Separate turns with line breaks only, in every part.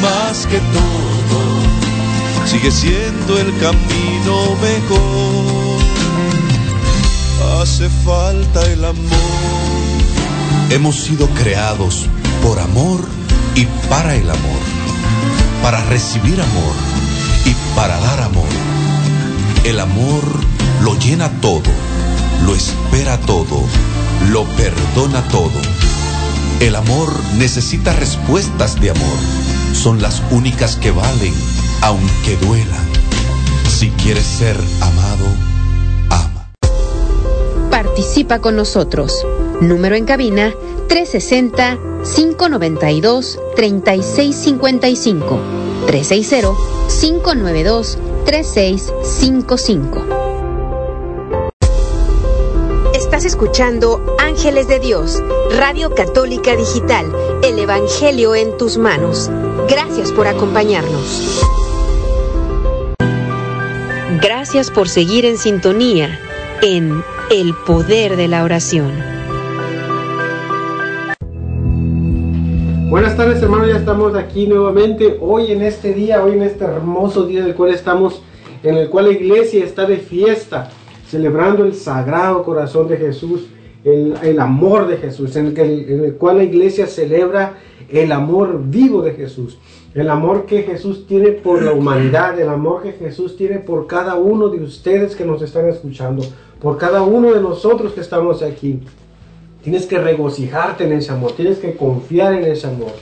más que todo sigue siendo el camino mejor. Hace falta el amor. Hemos sido creados por amor y para el amor, para recibir amor y para dar amor. El amor lo llena todo, lo espera todo, lo perdona todo. El amor necesita respuestas de amor son las únicas que valen, aunque duelan. Si quieres ser amado, ama.
Participa con nosotros. Número en cabina 360-592-3655. 360-592-3655. Estás escuchando Ángeles de Dios, Radio Católica Digital, el Evangelio en tus manos. Gracias por acompañarnos. Gracias por seguir en sintonía en El Poder de la Oración.
Buenas tardes hermanos, ya estamos aquí nuevamente hoy en este día, hoy en este hermoso día del cual estamos, en el cual la iglesia está de fiesta, celebrando el sagrado corazón de Jesús, el, amor de Jesús, en el, en el cual la iglesia celebra el amor vivo de Jesús, el amor que Jesús tiene por la humanidad, el amor que Jesús tiene por cada uno de ustedes que nos están escuchando, por cada uno de nosotros que estamos aquí. Tienes que regocijarte en ese amor, tienes que confiar en ese amor.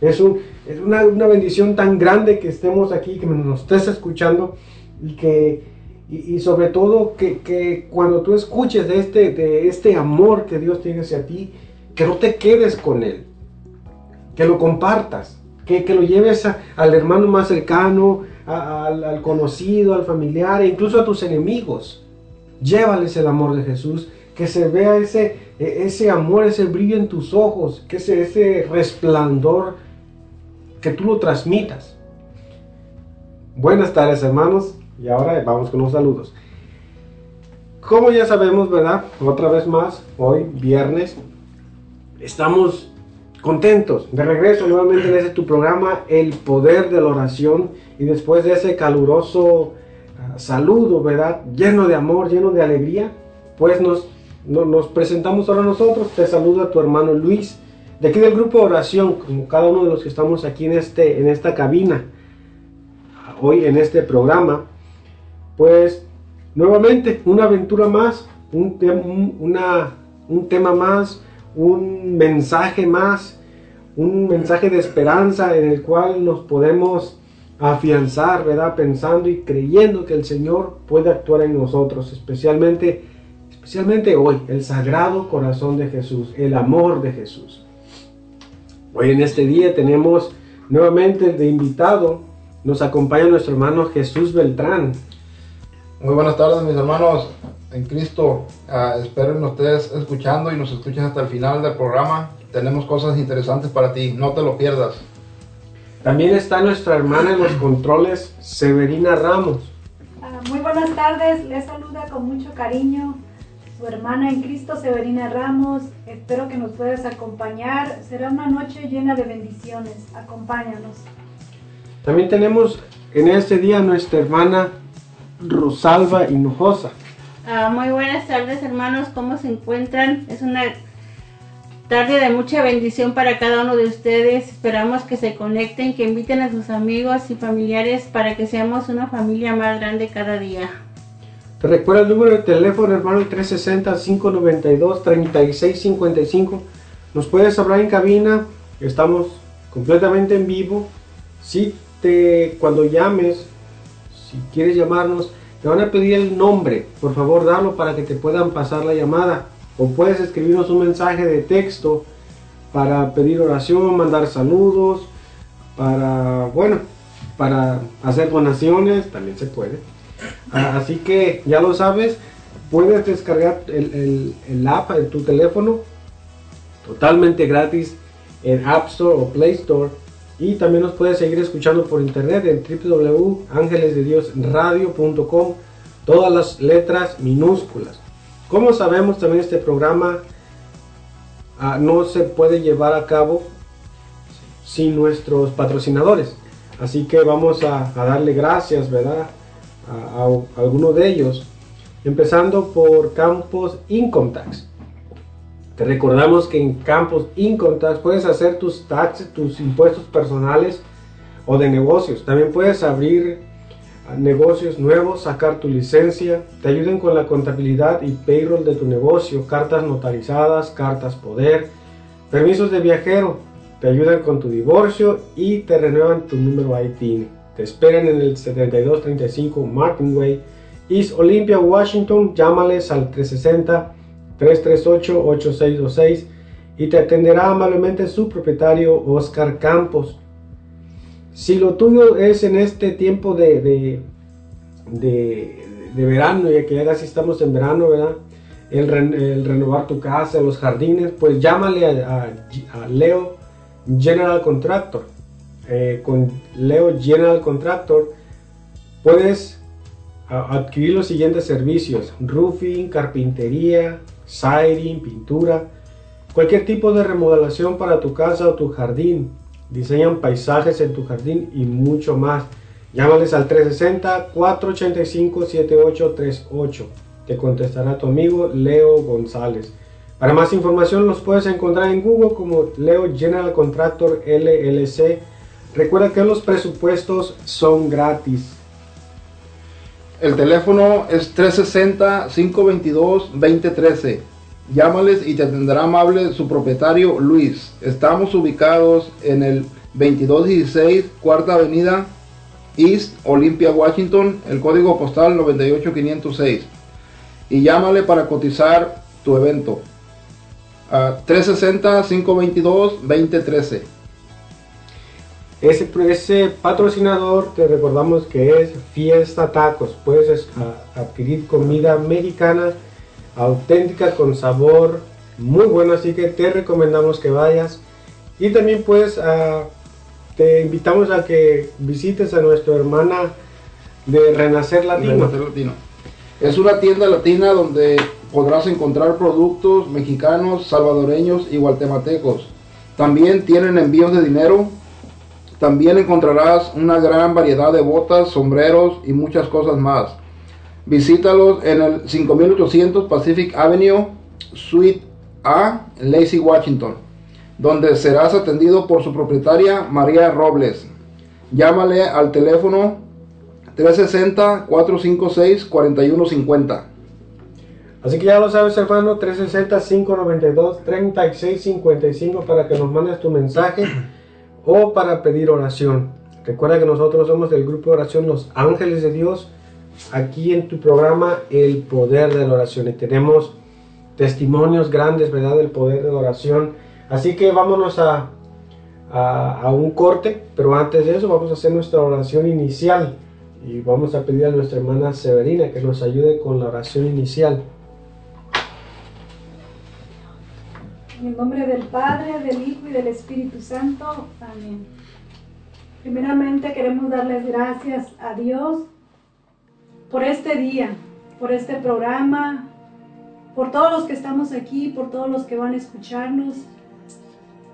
Es, una, bendición tan grande que estemos aquí, que nos estés escuchando y que y, sobre todo que, que, cuando tú escuches de este, de este amor que Dios tiene hacia ti, que no te quedes con él, que lo compartas, que, lo lleves al hermano más cercano, al conocido, al familiar, e incluso a tus enemigos. Llévales el amor de Jesús, que se vea ese, e, ese amor, ese brillo en tus ojos, que ese, ese resplandor, que tú lo transmitas. Buenas tardes hermanos, y ahora vamos con los saludos. Como ya sabemos, ¿verdad? Otra vez más, hoy viernes, estamos contentos de regreso nuevamente en este tu programa El Poder de la Oración y después de ese caluroso ah, saludo, ¿verdad? Lleno de amor, lleno de alegría, pues nos, nos presentamos ahora nosotros. Te saluda tu hermano Luis de aquí del grupo de oración, como cada uno de los que estamos aquí en, este, en esta cabina, hoy en este programa. Pues nuevamente una aventura más, un, una, un tema más un mensaje más, un mensaje de esperanza en el cual nos podemos afianzar, ¿verdad? Pensando y creyendo que el Señor puede actuar en nosotros, especialmente, especialmente hoy, el sagrado corazón de Jesús, el amor de Jesús. Hoy en este día tenemos nuevamente de invitado, nos acompaña nuestro hermano Jesús Beltrán. Muy buenas tardes mis hermanos, en Cristo. Ah, espero que nos escuchando y nos escuches hasta el final del programa. Tenemos cosas interesantes para ti, no te lo pierdas. También está nuestra hermana en los controles, Severina Ramos. Ah, muy
buenas tardes, les saluda con mucho cariño su hermana en Cristo, Severina Ramos. Espero que nos puedas acompañar. Será una noche llena de bendiciones. Acompáñanos. También tenemos en este día nuestra hermana Rosalba Hinojosa. Ah, muy buenas tardes hermanos, ¿cómo se encuentran? Es una tarde de mucha bendición para cada uno de ustedes. Esperamos que se conecten, que inviten a sus amigos y familiares para que seamos una familia más grande cada día. Te recuerdo el número de teléfono, hermano, 360-592-3655. Nos puedes hablar en cabina, estamos completamente en vivo. Si te, cuando llames, si quieres llamarnos, te van a pedir el nombre, por favor dalo para que te puedan pasar la llamada. O puedes escribirnos un mensaje de texto para pedir oración, mandar saludos, para, bueno, para hacer donaciones, también se puede. Ah, así que ya lo sabes, puedes descargar el, app en tu teléfono totalmente gratis en App Store o Play Store y también nos puedes seguir escuchando por internet en www.angelesdediosradio.com, todas las letras minúsculas. Como sabemos, también este programa ah, no se puede llevar a cabo sin nuestros patrocinadores. Así que vamos a, darle gracias, ¿verdad? A, algunos alguno de ellos. Empezando por Campos Income Tax. Te recordamos que en campos Incontax puedes hacer tus taxes, tus impuestos personales o de negocios. También puedes abrir negocios nuevos, sacar tu licencia, te ayuden con la contabilidad y payroll de tu negocio, cartas notarizadas, cartas poder, permisos de viajero, te ayudan con tu divorcio y te renuevan tu número ITIN. Te esperan en el 7235 Martin Way, East Olympia, Washington. Llámales al 360 338-8626 y te atenderá amablemente su propietario Oscar Campos. Si lo tuyo es en este tiempo de, verano, ya que ya sí estamos en verano, ¿verdad? El, renovar tu casa, los jardines, pues llámale a, Leo General Contractor. Eh, con Leo General Contractor puedes adquirir los siguientes servicios: roofing, carpintería, siding, pintura, cualquier tipo de remodelación para tu casa o tu jardín. Diseñan paisajes en tu jardín y mucho más. Llámales al 360-485-7838. Te contestará tu amigo Leo González. Para más información los puedes encontrar en Google como Leo General Contractor LLC. Recuerda que los presupuestos son gratis. El teléfono es 360-522-2013. Llámales y te atenderá amable su propietario Luis. Estamos ubicados en el 2216 Cuarta Avenida East Olympia, Washington, el código postal 98506. Y llámale para cotizar tu evento. 360-522-2013. Ese, patrocinador, te recordamos que es Fiesta Tacos. Puedes adquirir comida mexicana auténtica con sabor muy bueno, así que te recomendamos que vayas. Y también puedes, te invitamos a que visites a nuestra hermana de Renacer Latino. Renacer Latino. Es una tienda latina donde podrás encontrar productos mexicanos, salvadoreños y guatemaltecos. También tienen envíos de dinero también encontrarás una gran variedad de botas, sombreros y muchas cosas más. Visítalos en el 5800 Pacific Avenue, Suite A, Lacey, Washington, donde serás atendido por su propietaria María Robles. Llámale al teléfono 360-456-4150. Así que ya lo sabes, hermano, 360-592-3655 para que nos mandes tu mensaje o para pedir oración. Recuerda que nosotros somos del grupo de oración Los Ángeles de Dios, aquí en tu programa El Poder de la Oración. Y tenemos testimonios grandes, ¿verdad?, del poder de la oración. Así que vámonos a, a un corte, pero antes de eso vamos a hacer nuestra oración inicial y vamos a pedir a nuestra hermana Severina que nos ayude con la oración inicial.
En el nombre del Padre, del Hijo y del Espíritu Santo. Amén. Primeramente queremos darles gracias a Dios por este día, por este programa, por todos los que estamos aquí, por todos los que van a escucharnos.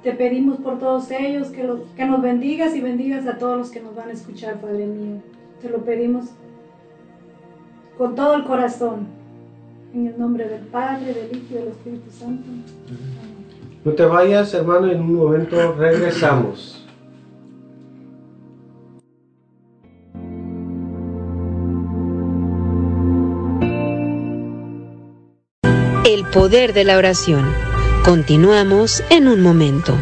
Te pedimos por todos ellos que, que nos bendigas y bendigas a todos los que nos van a escuchar, Padre mío. Te lo pedimos con todo el corazón. En el nombre del Padre, del Hijo y del Espíritu Santo. Amén.
No te vayas, hermano, en un momento regresamos.
El poder de la oración. Continuamos en un momento.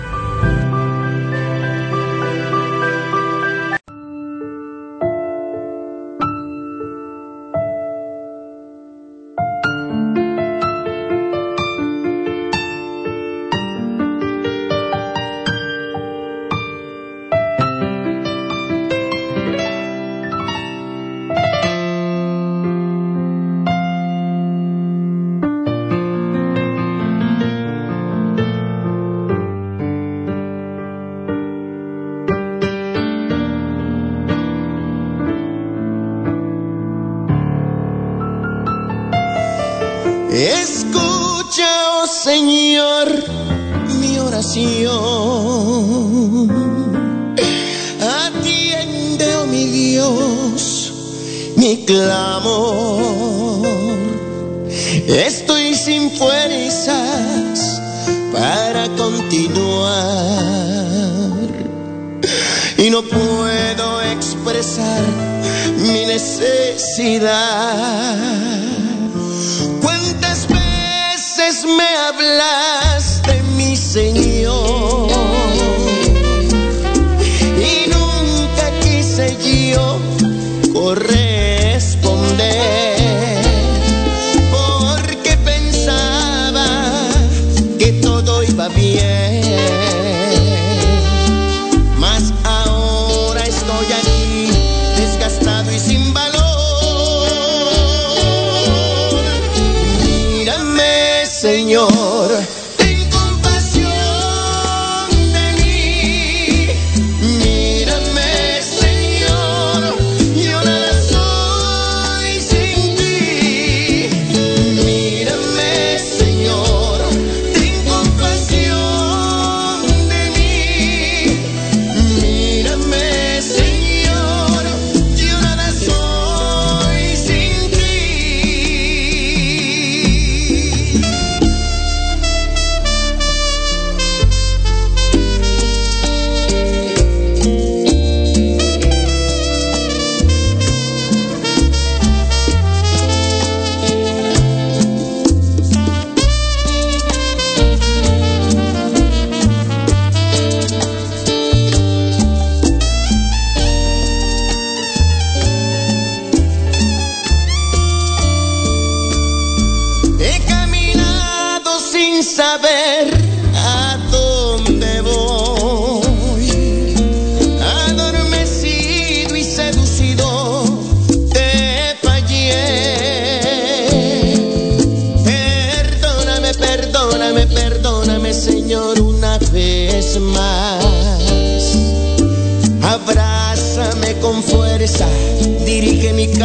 mi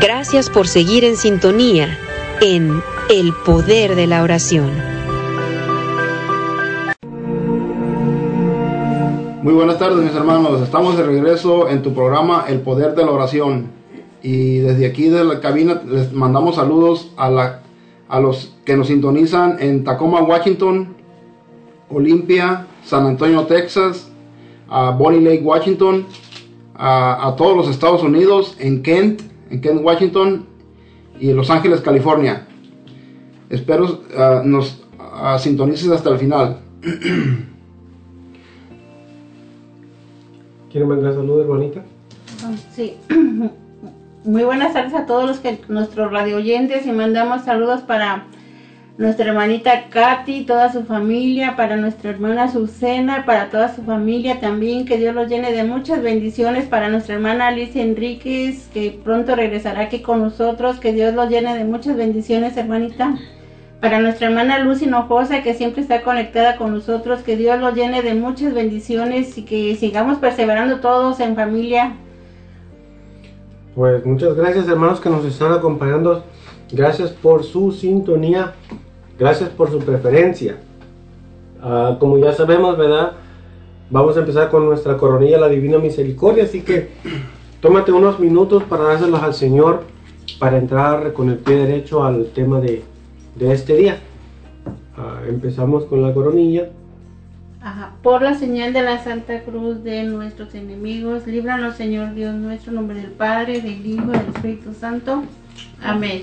Gracias por seguir en sintonía en El Poder de la Oración.
Muy buenas tardes mis hermanos, estamos de regreso en tu programa El Poder de la Oración y desde aquí de la cabina les mandamos saludos a, la, a los que nos sintonizan en Tacoma, Washington, Olimpia, San Antonio, Texas, a Bonnie Lake, Washington, a todos los Estados Unidos, en Kent, en Kent, Washington y Los Ángeles, California. Espero ah, nos ah, sintonices hasta el final. ¿Quieren mandar saludos, hermanita? Ah, sí.
Muy buenas tardes a todos los que, nuestros radio oyentes y mandamos saludos para nuestra hermanita Katy, toda su familia, para nuestra hermana Susana, para toda su familia también, que Dios los llene de muchas bendiciones, para nuestra hermana Alicia Enríquez, que pronto regresará aquí con nosotros, que Dios los llene de muchas bendiciones, hermanita. Para nuestra hermana Luz Hinojosa, que siempre está conectada con nosotros, que Dios los llene de muchas bendiciones y que sigamos perseverando todos en familia. Pues muchas gracias hermanos que nos están acompañando. Gracias por su sintonía. Gracias por su preferencia. Ah, como ya sabemos, ¿verdad? Vamos a empezar con nuestra coronilla, la Divina Misericordia. Así que tómate unos minutos para dárselos al Señor, para entrar con el pie derecho al tema de, este día. Ah, empezamos con la coronilla.
Por la señal de la Santa Cruz de nuestros enemigos, líbranos, Señor Dios nuestro, nombre del Padre, del Hijo y del Espíritu Santo. Amén.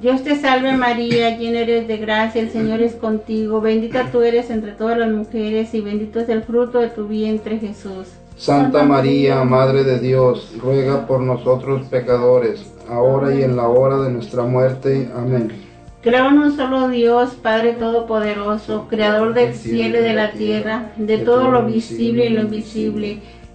Dios te salve María, llena eres de gracia, el Señor es contigo, bendita tú eres entre todas las mujeres y bendito es el fruto de tu vientre Jesús. Santa María, Madre de Dios, ruega por nosotros pecadores, ahora y en la hora de nuestra muerte. Amén. Creo en un solo Dios, Padre Todopoderoso, Creador del cielo y de la tierra, de todo lo visible y lo invisible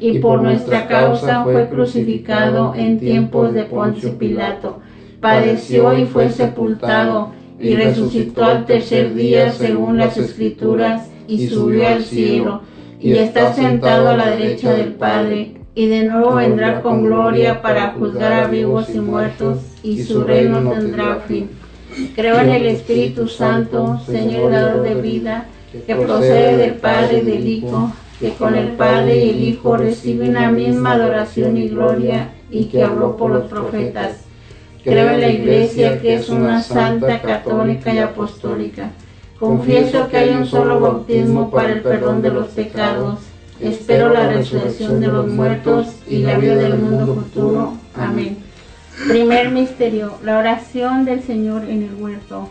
y por nuestra causa fue crucificado en tiempos de Poncio Pilato. Padeció y fue sepultado, y resucitó al tercer día según las Escrituras, y subió al cielo, y está sentado a la derecha del Padre, y de nuevo vendrá con gloria para juzgar a vivos y muertos, y su reino tendrá fin. Creo en el Espíritu Santo, Señor Dador de vida, que procede del Padre del Hijo que con el Padre y el Hijo recibe la misma adoración y gloria y que habló por los profetas. Creo en la Iglesia que es una santa, católica y apostólica. Confieso que hay un solo bautismo para el perdón de los pecados. Espero la resurrección de los muertos y la vida del mundo futuro. Amén. Primer misterio, la oración del Señor en el huerto.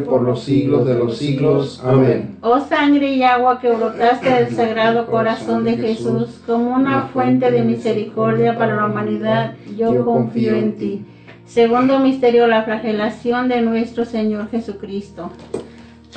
por los siglos de los siglos. Amén. Oh sangre y agua que brotaste del sagrado corazón de Jesús como una fuente de misericordia para la humanidad, yo confío en ti. Segundo misterio, la flagelación de nuestro Señor Jesucristo.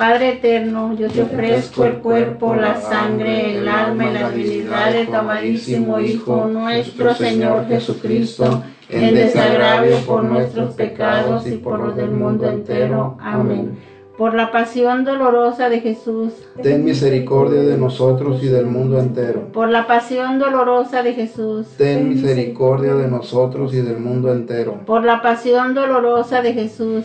Padre eterno, yo te ofrezco el cuerpo, la sangre, el alma y la divinidad de tu amadísimo Hijo, nuestro Señor Jesucristo, en desagravio por nuestros pecados y por los del mundo entero. Amén. Por la pasión dolorosa de Jesús, ten misericordia de nosotros y del mundo entero. Por la pasión dolorosa de Jesús, ten misericordia de nosotros y del mundo entero. Por la pasión dolorosa de Jesús,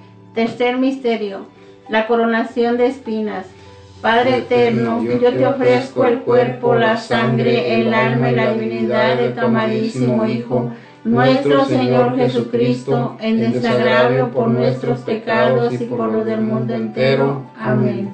Tercer misterio, la coronación de espinas. Padre eterno, yo te ofrezco el cuerpo, la sangre, el alma y la divinidad de tu amadísimo Hijo, nuestro Señor Jesucristo, en desagravio por nuestros pecados y por los del mundo entero. Amén.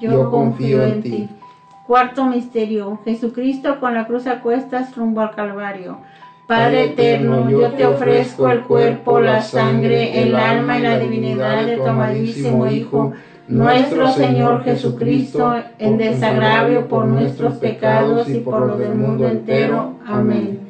yo, confío, en ti. Cuarto misterio, Jesucristo con la cruz a cuestas rumbo al Calvario. Padre eterno, yo te ofrezco el cuerpo, la sangre, el alma y la divinidad de tu amadísimo Hijo, nuestro Señor Jesucristo, en desagravio por nuestros pecados y por los del mundo entero. Amén.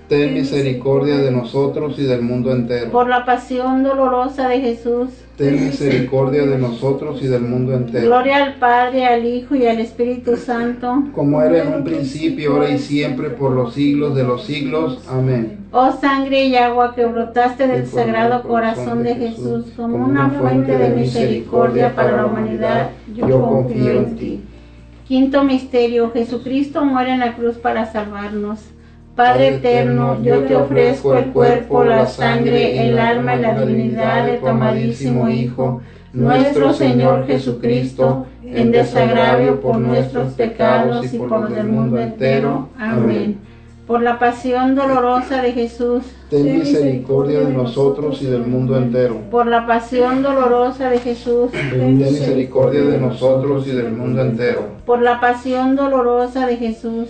ten misericordia de nosotros y del mundo entero. Por la pasión dolorosa de Jesús, ten misericordia de nosotros y del mundo entero. Gloria al Padre, al Hijo y al Espíritu Santo, como era en un principio, ahora y siempre, por los siglos de los siglos. Amén. Oh sangre y agua que brotaste del sagrado corazón de Jesús, como una fuente de misericordia para la humanidad, yo confío en ti. Quinto misterio, Jesucristo muere en la cruz para salvarnos. Padre eterno, yo te ofrezco el cuerpo, la sangre, el alma y la divinidad de tu amadísimo Hijo, nuestro Señor Jesucristo, en desagravio por nuestros pecados y por el mundo entero. Amén. Por la pasión dolorosa de Jesús, ten misericordia de nosotros y del mundo entero. Por la pasión dolorosa de Jesús, ten misericordia de nosotros y del mundo entero. Por la pasión dolorosa de Jesús,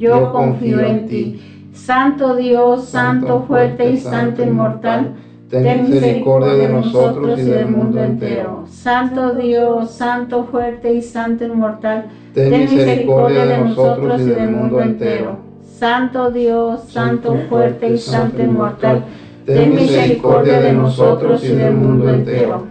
yo confío en ti. Santo Dios, Santo fuerte y Santo inmortal, ten misericordia de nosotros y del mundo entero. Santo Dios, Santo fuerte y Santo inmortal, ten misericordia de nosotros y del mundo entero. Santo Dios, Santo fuerte y Santo inmortal, ten misericordia de nosotros y del mundo entero.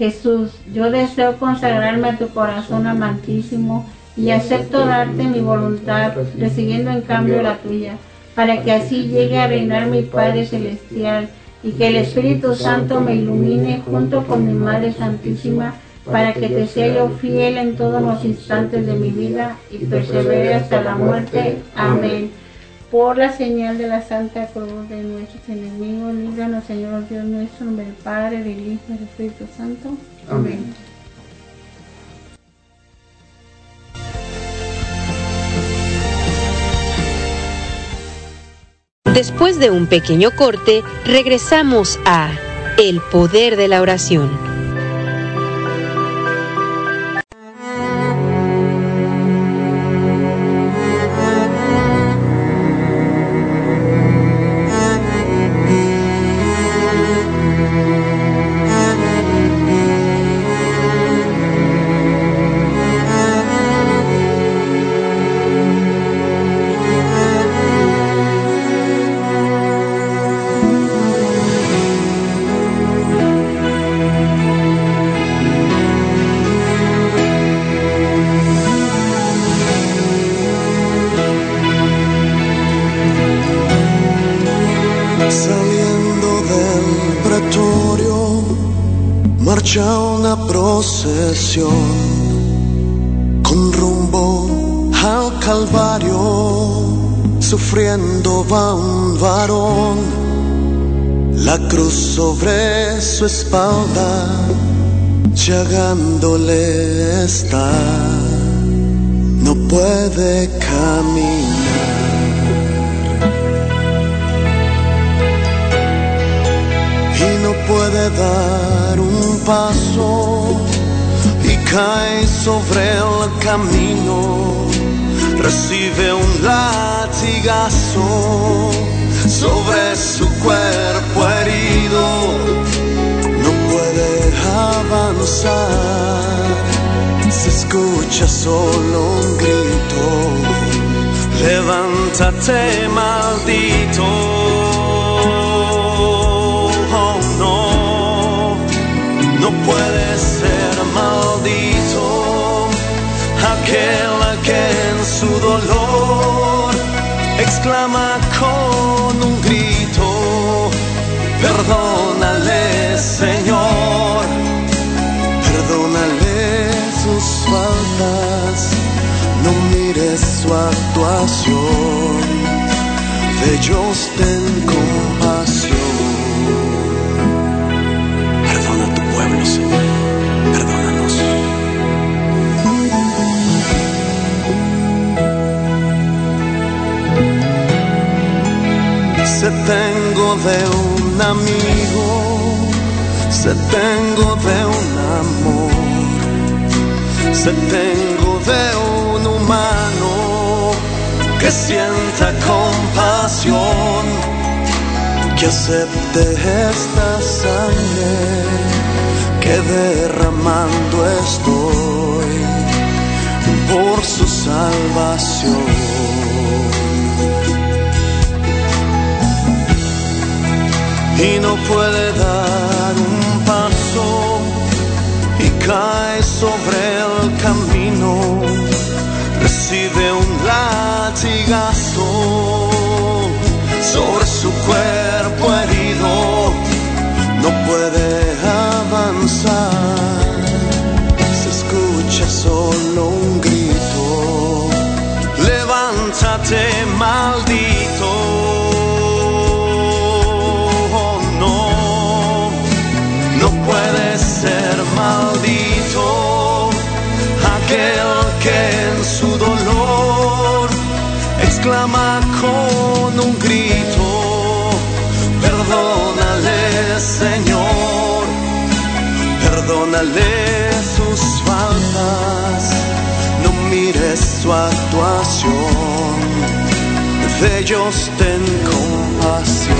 Jesús, yo deseo consagrarme a tu corazón amantísimo y acepto darte mi voluntad, recibiendo en cambio la tuya, para que así llegue a reinar mi Padre Celestial y que el Espíritu Santo me ilumine junto con mi Madre Santísima, para que te sea yo fiel en todos los instantes de mi vida y persevere hasta la muerte. Amén. Por la señal de la Santa Cruz de nuestros enemigos, líbranos, Señor Dios nuestro, en Padre, del Hijo y del Espíritu Santo. Amén.
Después de un pequeño corte, regresamos a El Poder de la Oración.
su espalda, chagándole está, no puede caminar. Y no puede dar un paso y cae sobre el camino, recibe un latigazo sobre su cuerpo herido. se escucha solo un grito, levántate maldito. Oh, no, no puede ser maldito aquel que en su dolor exclama. actuación, de ellos ten compasión. Perdona a tu pueblo, Señor, perdónanos. Se tengo de un amigo, se tengo de un amor, se tengo de un que sienta compasión, que acepte esta sangre que derramando estoy por su salvación. Y no puede dar un paso y cae sobre el camino si de un latigazo sobre su cuerpo herido no puede avanzar. Se escucha solo un grito. Levántate, maldito. con un grito, perdónale Señor, perdónale sus faltas, no mires su actuación, de ellos ten compasión.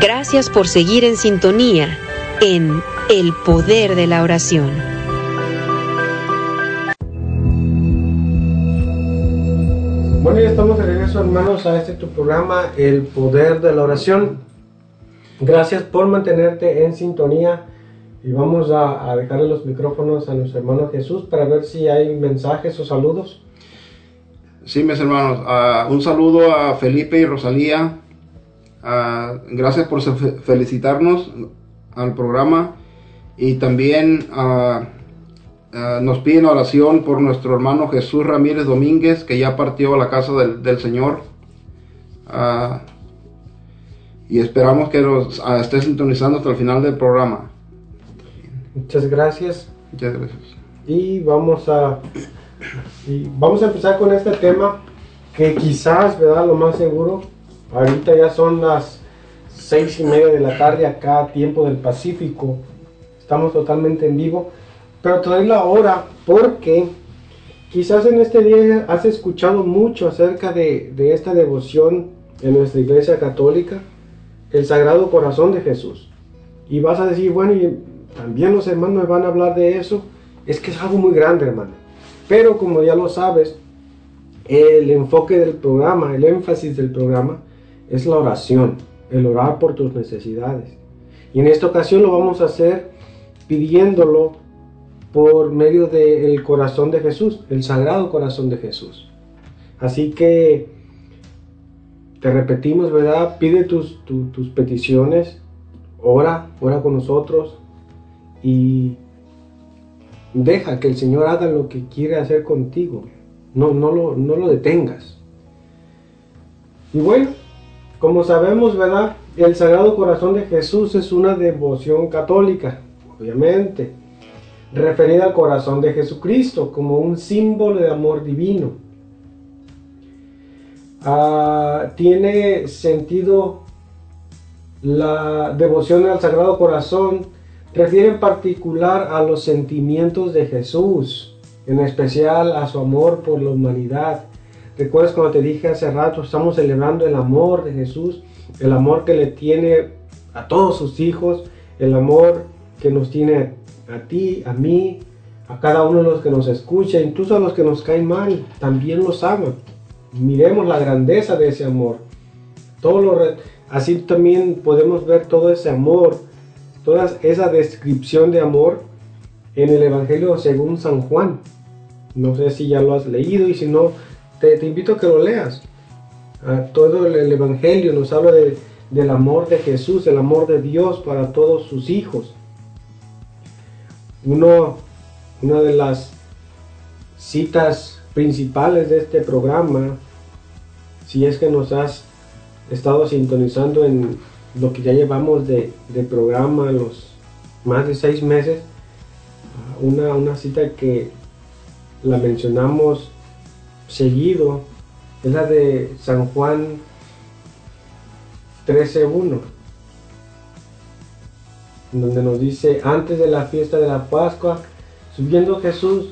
Gracias por seguir en sintonía en El Poder de la Oración.
Bueno, ya estamos de regreso hermanos a este tu programa, El Poder de la Oración. Gracias por mantenerte en sintonía y vamos a, dejarle los micrófonos a los hermanos Jesús para ver si hay mensajes o saludos. Sí, mis hermanos, ah, un saludo a Felipe y Rosalía Ah, gracias por felicitarnos al programa y también ah, ah, nos piden oración por nuestro hermano Jesús Ramírez Domínguez que ya partió a la casa del, Señor y esperamos que nos esté sintonizando hasta el final del programa.
Muchas gracias.
Muchas gracias.
Y vamos a y vamos a empezar con este tema que quizás, ¿verdad? Lo más seguro Ahorita ya son las seis y media de la tarde acá, tiempo del Pacífico. Estamos totalmente en vivo. Pero te doy la hora porque quizás en este día has escuchado mucho acerca de, de esta devoción en nuestra iglesia católica, el Sagrado Corazón de Jesús. Y vas a decir, bueno, y también los hermanos me van a hablar de eso. Es que es algo muy grande, hermano. Pero como ya lo sabes, el enfoque del programa, el énfasis del programa, es la oración, el orar por tus necesidades. Y en esta ocasión lo vamos a hacer pidiéndolo por medio del corazón de Jesús, el sagrado corazón de Jesús. Así que te repetimos, ¿verdad? Pide tus, tus peticiones, ora, ora con nosotros y deja que el Señor haga lo que quiere hacer contigo. No, no, lo, no lo detengas. Y bueno, como sabemos, ¿verdad? El Sagrado Corazón de Jesús es una devoción católica, obviamente, referida al corazón de Jesucristo como un símbolo de amor divino. Ah, tiene sentido la devoción al Sagrado Corazón, refiere en particular a los sentimientos de Jesús, en especial a su amor por la humanidad ¿Recuerdas cuando te dije hace rato, estamos celebrando el amor de Jesús, el amor que le tiene a todos sus hijos, el amor que nos tiene a ti, a mí, a cada uno de los que nos escucha, incluso a los que nos caen mal, también los ama. Miremos la grandeza de ese amor. Todo lo así también podemos ver todo ese amor, toda esa descripción de amor en el Evangelio según San Juan. No sé si ya lo has leído y si no, te, invito a que lo leas. todo el, Evangelio nos habla del amor de Jesús, el amor de Dios para todos sus hijos. Uno, una de las citas principales de este programa, si es que nos has estado sintonizando en lo que ya llevamos de, programa, los más de seis meses, una, una cita que la mencionamos seguido es la de San Juan 13.1, donde nos dice, antes de la fiesta de la Pascua, subiendo Jesús,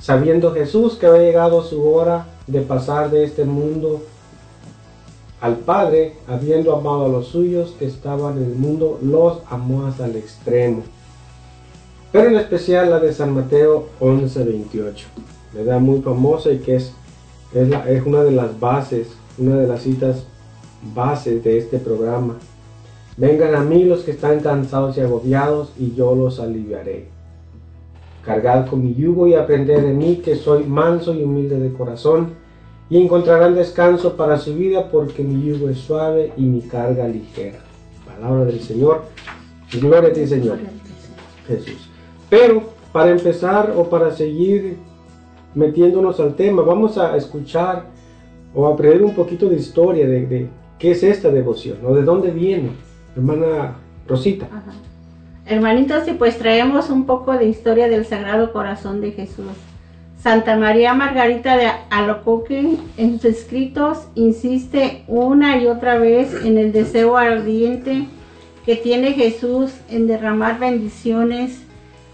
sabiendo Jesús que había llegado su hora de pasar de este mundo al Padre, habiendo amado a los suyos que estaban en el mundo, los amó hasta el extremo. Pero en especial la de San Mateo 11:28, da muy famosa y que es es, una de las bases, una de las citas bases de este programa. Vengan a mí los que están cansados y agobiados y yo los aliviaré. Cargad con mi yugo y aprended de mí que soy manso y humilde de corazón y encontrarán descanso para su vida porque mi yugo es suave y mi carga ligera. Palabra del Señor. Gloria a ti, Señor. Jesús. Pero para empezar o para seguir metiéndonos al tema, vamos a escuchar o aprender un poquito de historia de, qué es esta devoción o de dónde viene, hermana Rosita.
Hermanitos, y pues traemos un poco de historia del Sagrado Corazón de Jesús. Santa María Margarita de Alocoque en sus escritos insiste una y otra vez en el deseo ardiente que tiene Jesús en derramar bendiciones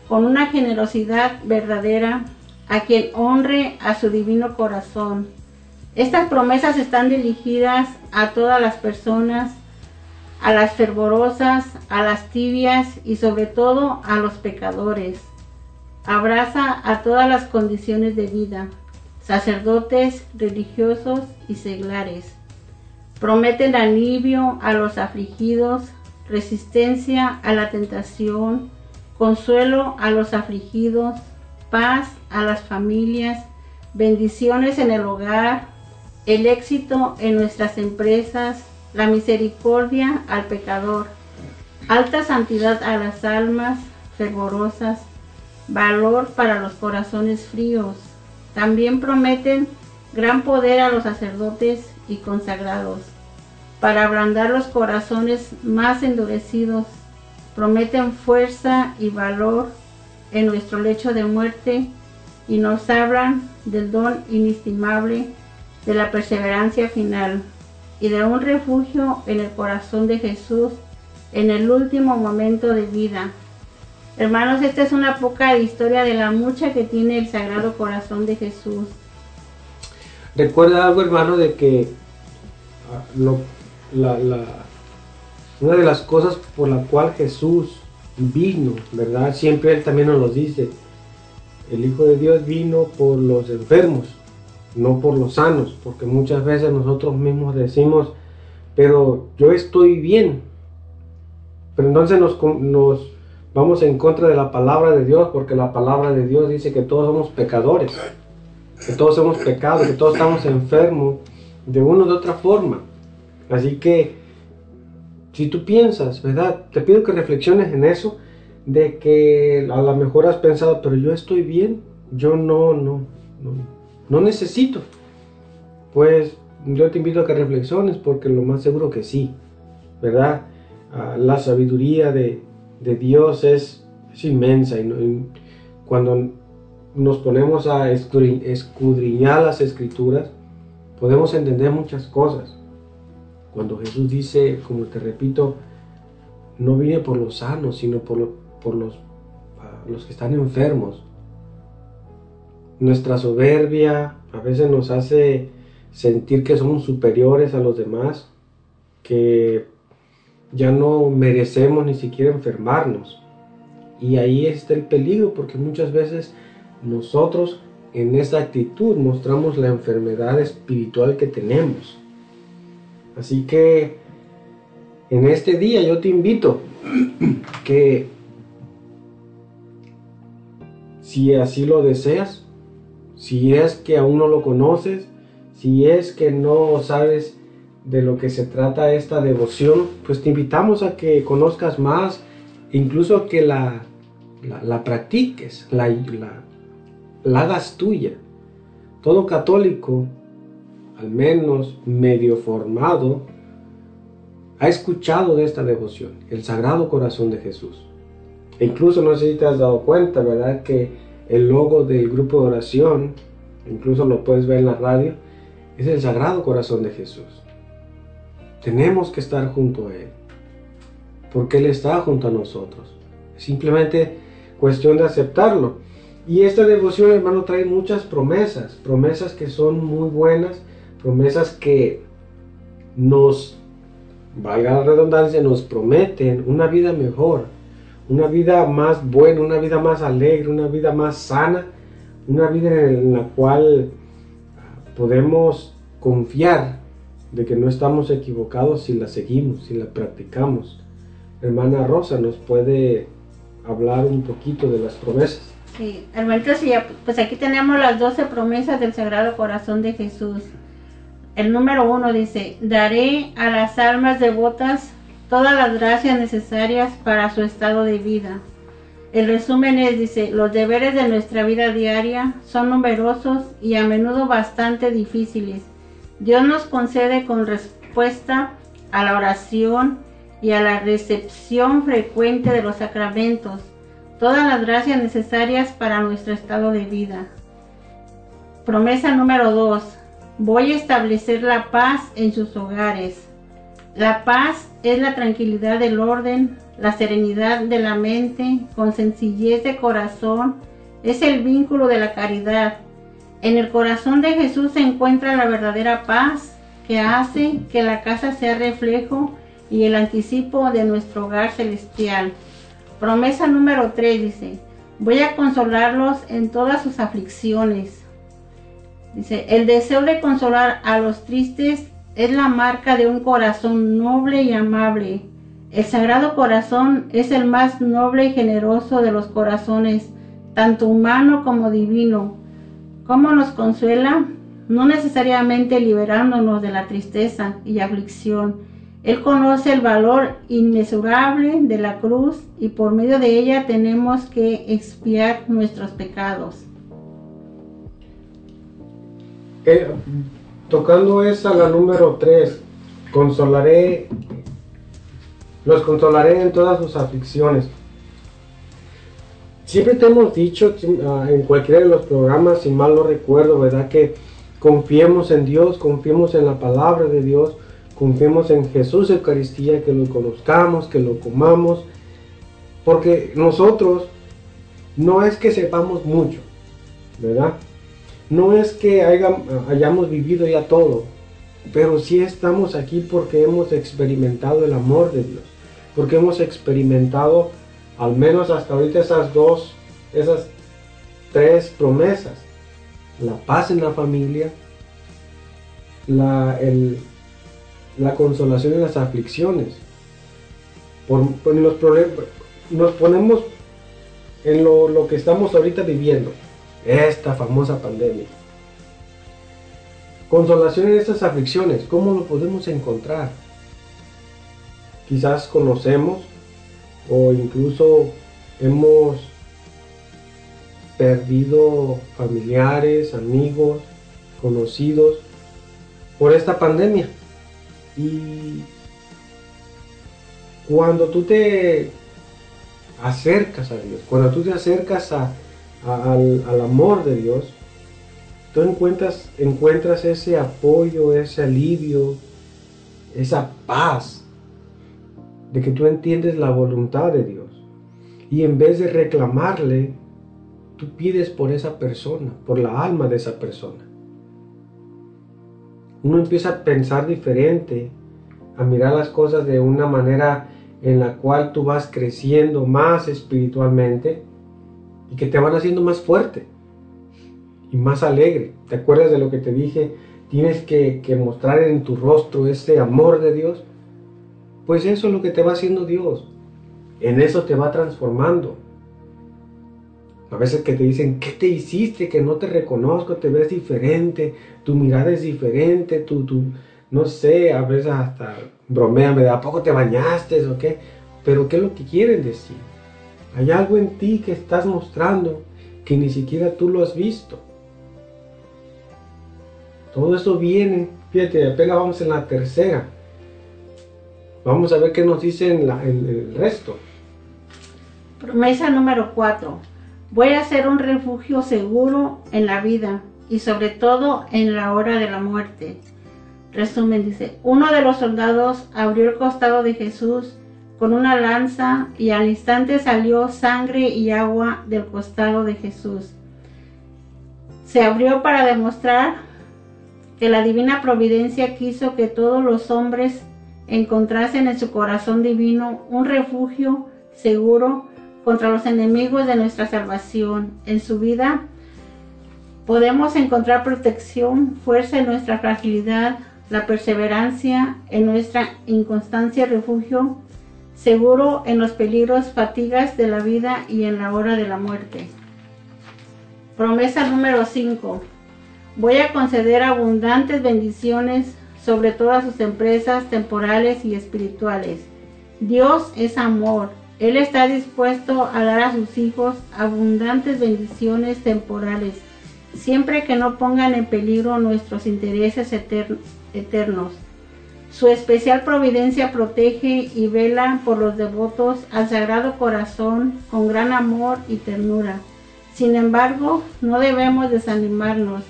con una generosidad verdadera a quien honre a su divino corazón. Estas promesas están dirigidas a todas las personas, a las fervorosas, a las tibias y sobre todo a los pecadores. Abraza a todas las condiciones de vida, sacerdotes, religiosos y seglares. el alivio a los afligidos, resistencia a la tentación, consuelo a los afligidos, paz a las familias, bendiciones en el hogar, el éxito en nuestras empresas, la misericordia al pecador, alta santidad a las almas fervorosas, valor para los corazones fríos. También prometen gran poder a los sacerdotes y consagrados, para ablandar los corazones más endurecidos. Prometen fuerza y valor en nuestro lecho de muerte y nos abran del don inestimable de la perseverancia final y de un refugio en el corazón de Jesús en el último momento de vida. Hermanos, esta es una poca historia de la mucha que tiene el Sagrado Corazón de Jesús.
Recuerda algo, hermano, de que ah, una de las cosas por la cual Jesús vino, ¿verdad? Siempre Él también nos lo dice. El Hijo de Dios vino por los enfermos, no por los sanos, porque muchas veces nosotros mismos decimos, pero yo estoy bien. Pero entonces nos, vamos en contra de la palabra de Dios, porque la palabra de Dios dice que todos somos pecadores, que todos hemos pecado, que todos estamos enfermos de una u otra forma. Así que si tú piensas, ¿verdad? Te pido que reflexiones en eso, de que a lo mejor has pensado, pero yo estoy bien, yo no, no, no, necesito. Pues yo te invito a que reflexiones porque lo más seguro que sí, ¿verdad? Ah, la sabiduría de, Dios es, inmensa y, cuando nos ponemos a escudriñar las escrituras, podemos entender muchas cosas. Cuando Jesús dice, como te repito, no vine por los sanos, sino por, por los, ah, los que están enfermos. Nuestra soberbia a veces nos hace sentir que somos superiores a los demás, que ya no merecemos ni siquiera enfermarnos. Y ahí está el peligro, porque muchas veces nosotros en esa actitud mostramos la enfermedad espiritual que tenemos. Así que en este día yo te invito que si así lo deseas, si es que aún no lo conoces, si es que no sabes de lo que se trata esta devoción, pues te invitamos a que conozcas más, incluso que la, practiques, la, la, la hagas tuya. Todo católico al menos medio formado, ha escuchado de esta devoción, el Sagrado Corazón de Jesús. E incluso no sé si te has dado cuenta, ¿verdad? Que el logo del grupo de oración, incluso lo puedes ver en la radio, es el Sagrado Corazón de Jesús. Tenemos que estar junto a Él, porque Él está junto a nosotros. Es simplemente cuestión de aceptarlo. Y esta devoción, hermano, trae muchas promesas, promesas que son muy buenas promesas que nos, valga la redundancia, nos prometen una vida mejor, una vida más buena, una vida más alegre, una vida más sana, una vida en la cual podemos confiar de que no estamos equivocados si la seguimos, si la practicamos. Hermana Rosa nos puede hablar un poquito de las promesas.
Sí, hermanito, pues aquí tenemos las doce promesas del Sagrado Corazón de Jesús el número uno dice, daré a las almas devotas todas las gracias necesarias para su estado de vida. El resumen es, dice, los deberes de nuestra vida diaria son numerosos y a menudo bastante difíciles. Dios nos concede con respuesta a la oración y a la recepción frecuente de los sacramentos todas las gracias necesarias para nuestro estado de vida. Promesa número 2. Voy a establecer la paz en sus hogares. La paz es la tranquilidad del orden, la serenidad de la mente, con sencillez de corazón, es el vínculo de la caridad. En el corazón de Jesús se encuentra la verdadera paz que hace que la casa sea reflejo y el anticipo de nuestro hogar celestial. Promesa número 3 dice, voy a consolarlos en todas sus aflicciones. Dice, el deseo de consolar a los tristes es la marca de un corazón noble y amable. El Sagrado Corazón es el más noble y generoso de los corazones, tanto humano como divino. ¿Cómo nos consuela? No necesariamente liberándonos de la tristeza y aflicción. Él conoce el valor inmesurable de la cruz y por medio de ella tenemos que expiar nuestros pecados.
Eh, tocando esa, la número 3, consolaré, los consolaré en todas sus aflicciones. Siempre te hemos dicho ah, en cualquiera de los programas, si mal no recuerdo, ¿verdad? Que confiemos en Dios, confiemos en la palabra de Dios, confiemos en Jesús Eucaristía, que lo conozcamos, que lo comamos, porque nosotros no es que sepamos mucho, ¿verdad? No es que hayamos vivido ya todo, pero sí estamos aquí porque hemos experimentado el amor de Dios, porque hemos experimentado al menos hasta ahorita esas dos, esas tres promesas. La paz en la familia, la, consolación en las aflicciones. Por, nos ponemos en lo que estamos ahorita viviendo esta famosa pandemia. Consolación en estas aflicciones, ¿cómo lo podemos encontrar? Quizás conocemos o incluso hemos perdido familiares, amigos, conocidos por esta pandemia. Y cuando tú te acercas a Dios, cuando tú te acercas a, al, amor de Dios, tú encuentras, encuentras ese apoyo, ese alivio, esa paz de que tú entiendes la voluntad de Dios. Y en vez de reclamarle, tú pides por esa persona, por la alma de esa persona. Uno empieza a pensar diferente, a mirar las cosas de una manera en la cual tú vas creciendo más espiritualmente y que te van haciendo más fuerte y más alegre. ¿Te acuerdas de lo que te dije? Tienes que, mostrar en tu rostro ese amor de Dios. Pues eso es lo que te va haciendo Dios. En eso te va transformando. A veces que te dicen, ¿qué te hiciste? Que no te reconozco, te ves diferente, tu mirada es diferente, tu, no sé, a veces hasta bromean, ¿a poco te bañaste o qué? Pero ¿qué es lo que quieren decir? Hay algo en ti que estás mostrando que ni siquiera tú lo has visto. Todo eso viene, fíjate, apenas vamos en la tercera. Vamos a ver qué nos dice el resto.
Promesa número cuatro. Voy a ser un refugio seguro en la vida y sobre todo en la hora de la muerte. Resumen dice, uno de los soldados abrió el costado de Jesús con una lanza y al instante salió sangre y agua del costado de Jesús. Se abrió para demostrar que la divina providencia quiso que todos los hombres encontrasen en su corazón divino un refugio seguro contra los enemigos de nuestra salvación. En su vida podemos encontrar protección, fuerza en nuestra fragilidad, la perseverancia en nuestra inconstancia, refugio seguro en los peligros, fatigas de la vida y en la hora de la muerte. Promesa número 5. Voy a conceder abundantes bendiciones sobre todas sus empresas temporales y espirituales. Dios es amor. Él está dispuesto a dar a sus hijos abundantes bendiciones temporales, siempre que no pongan en peligro nuestros intereses eternos su especial providencia protege y vela por los devotos al Sagrado Corazón con gran amor y ternura. Sin embargo, no debemos desanimarnos.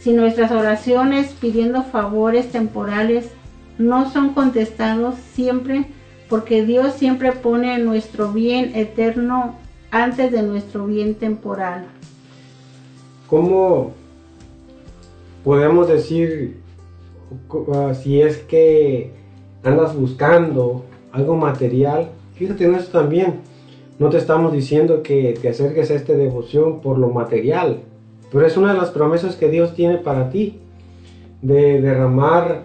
Si nuestras oraciones pidiendo favores temporales no son contestados siempre, porque Dios siempre pone nuestro bien eterno antes de nuestro bien temporal.
¿Cómo podemos decir si es que andas buscando algo material, fíjate en eso también. No te estamos diciendo que te acerques a esta devoción por lo material, pero es una de las promesas que Dios tiene para ti, de derramar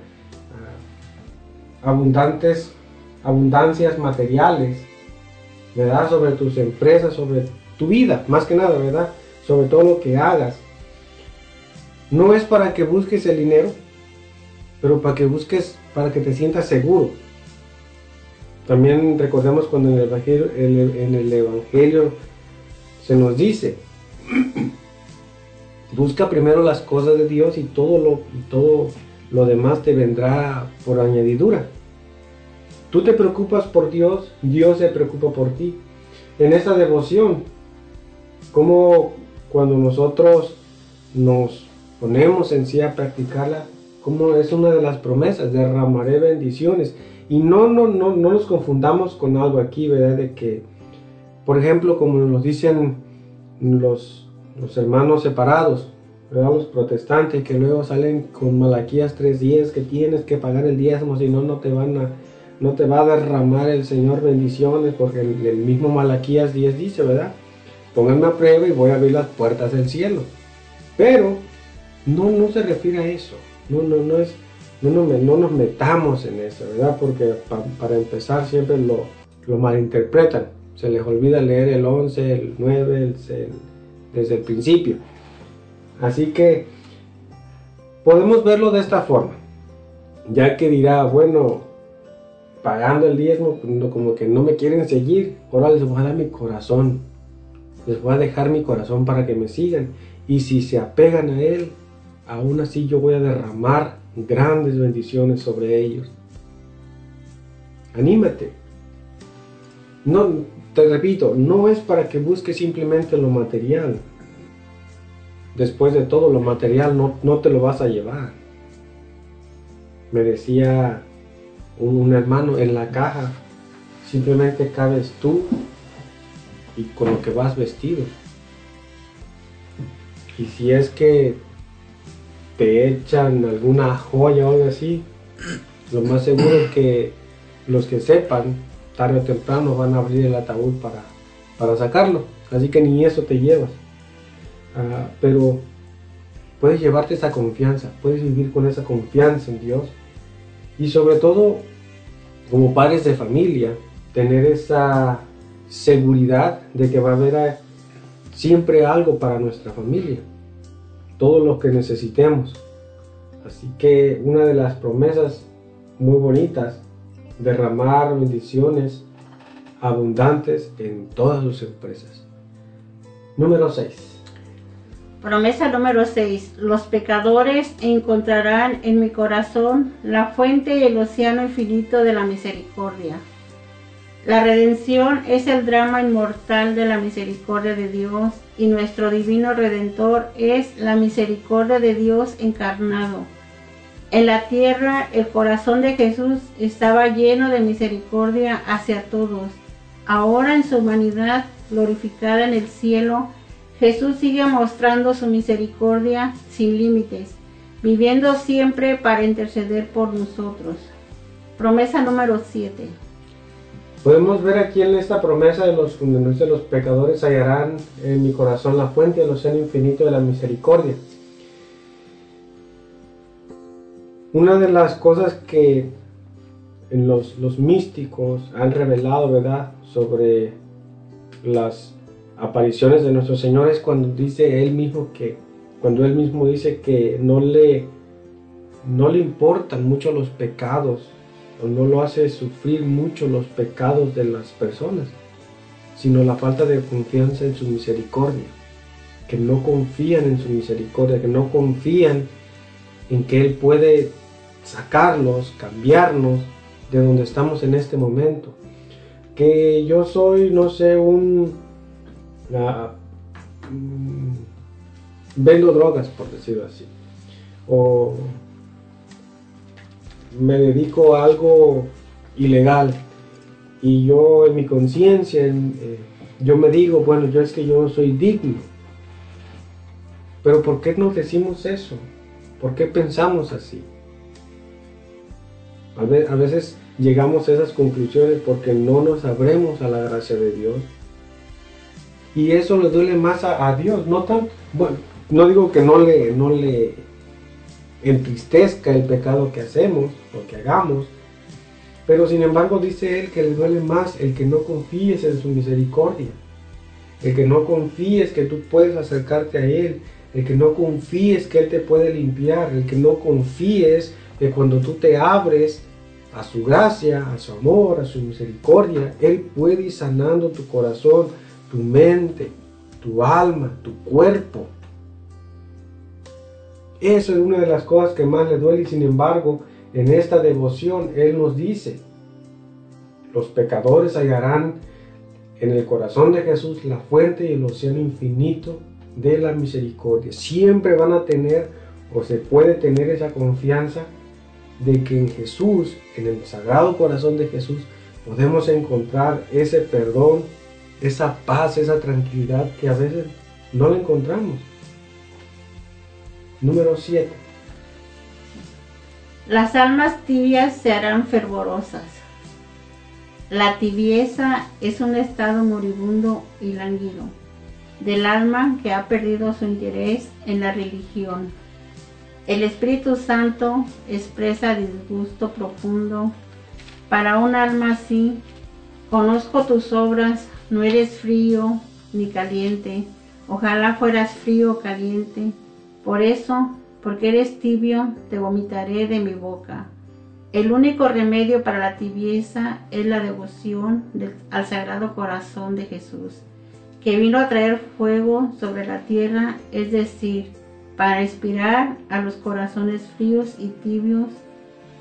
ah, abundantes, abundancias materiales, ¿verdad? Sobre tus empresas, sobre tu vida, más que nada, ¿verdad? Sobre todo lo que hagas. No es para que busques el dinero, pero para que busques, para que te sientas seguro. También recordemos cuando en el Evangelio, en el evangelio se nos dice, busca primero las cosas de Dios y todo lo, y todo lo demás te vendrá por añadidura. Tú te preocupas por Dios, Dios se preocupa por ti. En esta devoción, como cuando nosotros nos ponemos en sí a practicarla, como es una de las promesas, derramaré bendiciones. Y no, no, no, no nos confundamos con algo aquí, ¿verdad? De que, por ejemplo, como nos dicen los, hermanos separados, Los protestantes que luego salen con Malaquías 3.10 que tienes que pagar el diezmo, si no, no te van a... No te va a derramar el Señor bendiciones, porque el, mismo Malaquías 10 dice, ¿verdad? Pónganme a prueba y voy a abrir las puertas del cielo. Pero no, no se refiere a eso. No, no, no es, no, nos metamos en eso, ¿verdad? Porque para empezar siempre lo, malinterpretan. Se les olvida leer el 11, el 9, el, desde el principio. Así que podemos verlo de esta forma. Ya que dirá, bueno, pagando el diezmo, pues, como que no me quieren seguir, ahora les voy a dar mi corazón. Les voy a dejar mi corazón para que me sigan. Y si se apegan a él, aún así yo voy a derramar grandes bendiciones sobre ellos. Anímate. No, te repito, no es para que busques simplemente lo material. Después de todo, lo material no, te lo vas a llevar. Me decía un hermano en la caja, simplemente cabes tú y con lo que vas vestido. Y si es que te echan alguna joya o algo así, lo más seguro es que los que sepan, tarde o temprano, van a abrir el ataúd para, para sacarlo. Así que ni eso te llevas. Ah, pero puedes llevarte esa confianza, puedes vivir con esa confianza en Dios. Y sobre todo, como padres de familia, tener esa seguridad de que va a haber eh, siempre algo para nuestra familia todo lo que necesitemos. Así que una de las promesas muy bonitas, derramar bendiciones abundantes en todas sus empresas. Número 6.
Promesa número 6. Los pecadores encontrarán en mi corazón la fuente y el océano infinito de la misericordia. La redención es el drama inmortal de la misericordia de Dios y nuestro divino redentor es la misericordia de Dios encarnado. En la tierra el corazón de Jesús estaba lleno de misericordia hacia todos. Ahora en su humanidad glorificada en el cielo, Jesús sigue mostrando su misericordia sin límites, viviendo siempre para interceder por nosotros. Promesa número 7.
Podemos ver aquí en esta promesa de los de los pecadores hallarán en mi corazón la fuente del océano infinito de la misericordia. Una de las cosas que los, los místicos han revelado, ¿verdad?, sobre las apariciones de nuestro Señor es cuando dice Él mismo que, cuando Él mismo dice que no le, no le importan mucho los pecados no lo hace sufrir mucho los pecados de las personas, sino la falta de confianza en su misericordia, que no confían en su misericordia, que no confían en que Él puede sacarlos, cambiarnos de donde estamos en este momento. Que yo soy, no sé, un... Ah, mm, vendo drogas, por decirlo así. O me dedico a algo ilegal y yo en mi conciencia, eh, yo me digo, bueno, yo es que yo soy digno. Pero ¿por qué nos decimos eso? ¿Por qué pensamos así? A veces llegamos a esas conclusiones porque no nos abremos a la gracia de Dios. Y eso le duele más a, Dios, no tanto, bueno, no digo que no le, no le entristezca el pecado que hacemos, lo que hagamos. Pero sin embargo dice él que le duele más el que no confíes en su misericordia, el que no confíes que tú puedes acercarte a él, el que no confíes que él te puede limpiar, el que no confíes que cuando tú te abres a su gracia, a su amor, a su misericordia, él puede ir sanando tu corazón, tu mente, tu alma, tu cuerpo. Eso es una de las cosas que más le duele y sin embargo, en esta devoción Él nos dice, los pecadores hallarán en el corazón de Jesús la fuente y el océano infinito de la misericordia. Siempre van a tener o se puede tener esa confianza de que en Jesús, en el sagrado corazón de Jesús, podemos encontrar ese perdón, esa paz, esa tranquilidad que a veces no la encontramos. Número 7
las almas tibias se harán fervorosas. La tibieza es un estado moribundo y lánguido del alma que ha perdido su interés en la religión. El Espíritu Santo expresa disgusto profundo. Para un alma así, conozco tus obras, no eres frío ni caliente. Ojalá fueras frío o caliente. Por eso porque eres tibio, te vomitaré de mi boca. El único remedio para la tibieza es la devoción al Sagrado Corazón de Jesús, que vino a traer fuego sobre la tierra, es decir, para inspirar a los corazones fríos y tibios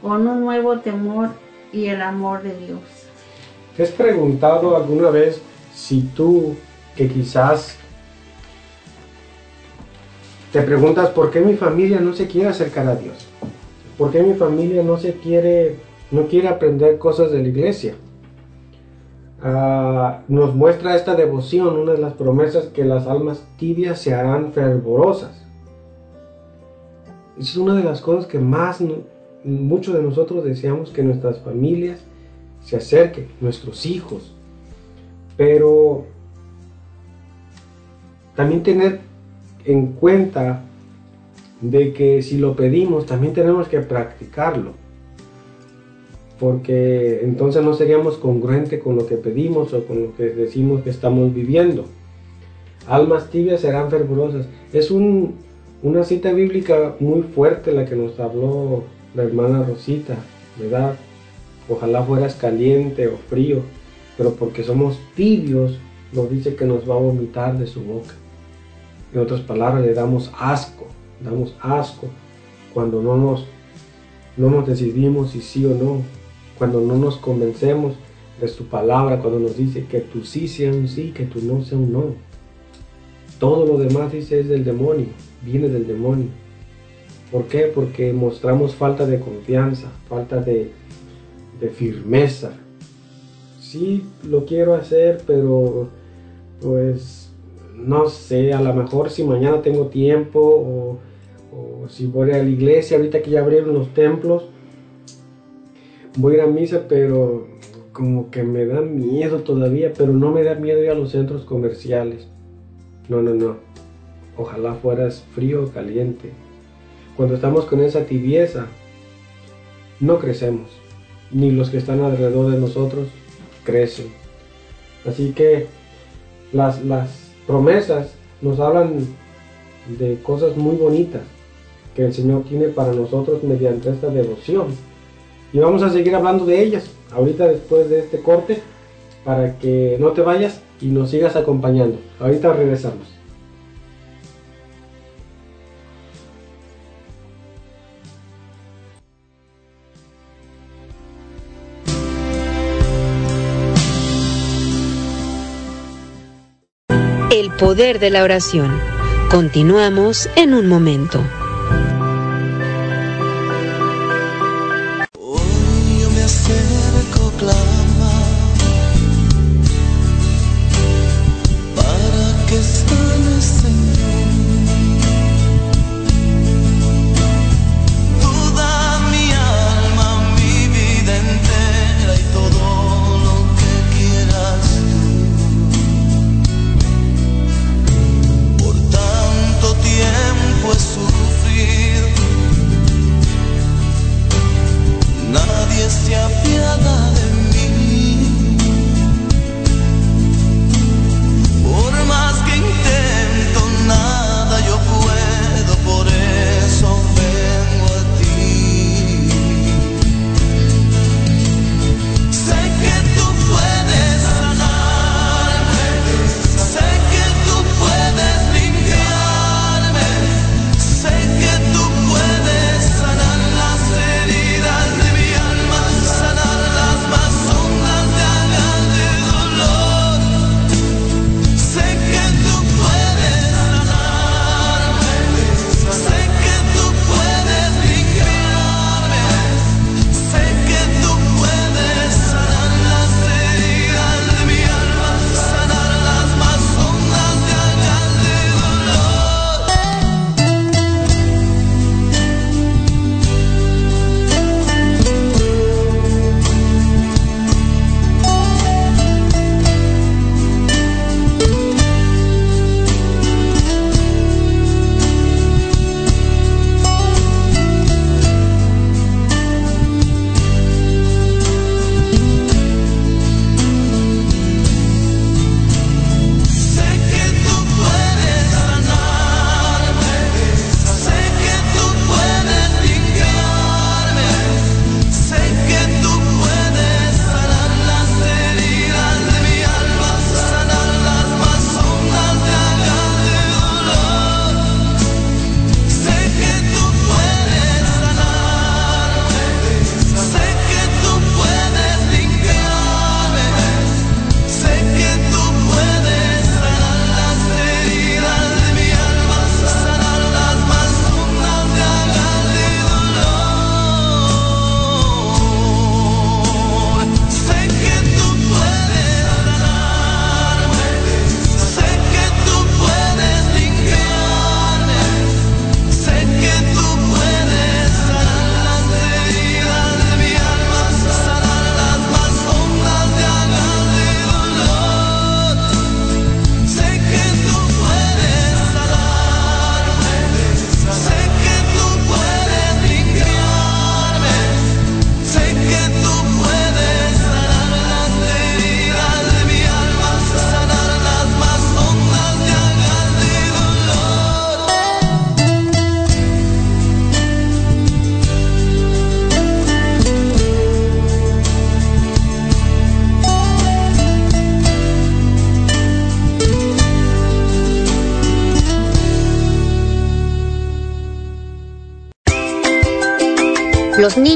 con un nuevo temor y el amor de Dios.
¿Te has preguntado alguna vez si tú, que quizás te preguntas por qué mi familia no se quiere acercar a Dios. ¿Por qué mi familia no se quiere, no quiere aprender cosas de la iglesia? Ah, nos muestra esta devoción, una de las promesas que las almas tibias se harán fervorosas. Es una de las cosas que más muchos de nosotros deseamos que nuestras familias se acerquen, nuestros hijos. Pero también tener en cuenta de que si lo pedimos también tenemos que practicarlo, porque entonces no seríamos congruentes con lo que pedimos o con lo que decimos que estamos viviendo. Almas tibias serán fervorosas. Es una cita bíblica muy fuerte la que nos habló la hermana Rosita, ¿verdad? Ojalá fueras caliente o frío, pero porque somos tibios nos dice que nos va a vomitar de su boca. En otras palabras, le damos asco, damos asco cuando no nos, no nos decidimos si sí o no, cuando no nos convencemos de su palabra, cuando nos dice que tu sí sea un sí, que tu no sea un no. Todo lo demás dice es del demonio, viene del demonio. ¿Por qué? Porque mostramos falta de confianza, falta de firmeza. Sí lo quiero hacer, pero pues no sé, a lo mejor si mañana tengo tiempo o, si voy a la iglesia, ahorita que ya abrieron los templos, voy a ir a misa, pero como que me da miedo todavía, pero no me da miedo ir a los centros comerciales. No, no, no. Ojalá fueras frío o caliente. Cuando estamos con esa tibieza, no crecemos, ni los que están alrededor de nosotros crecen. Así que las, las promesas nos hablan de cosas muy bonitas que el Señor tiene para nosotros mediante esta devoción. Y vamos a seguir hablando de ellas ahorita después de este corte para que no te vayas y nos sigas acompañando. Ahorita regresamos.
poder de la oración. Continuamos en un momento.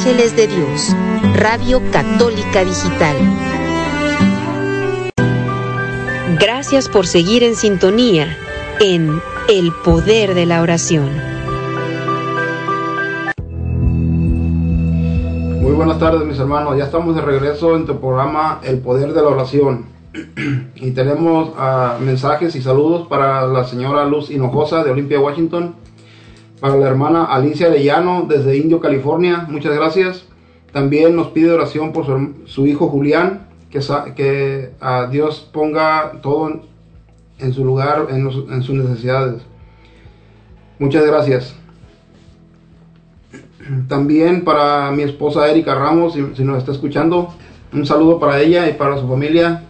Ángeles de Dios, Radio Católica Digital. Gracias por seguir en sintonía en El Poder de la Oración.
Muy buenas tardes mis hermanos, ya estamos de regreso en tu programa El Poder de la Oración. y tenemos ah, mensajes y saludos para la señora Luz Hinojosa de Olimpia, Washington para la hermana Alicia Lellano, desde Indio, California, muchas gracias. También nos pide oración por su, hijo Julián, que, que a Dios ponga todo en, su lugar, en, sus necesidades. Muchas gracias. También para mi esposa Erika Ramos, si nos está escuchando, un saludo para ella y para su familia.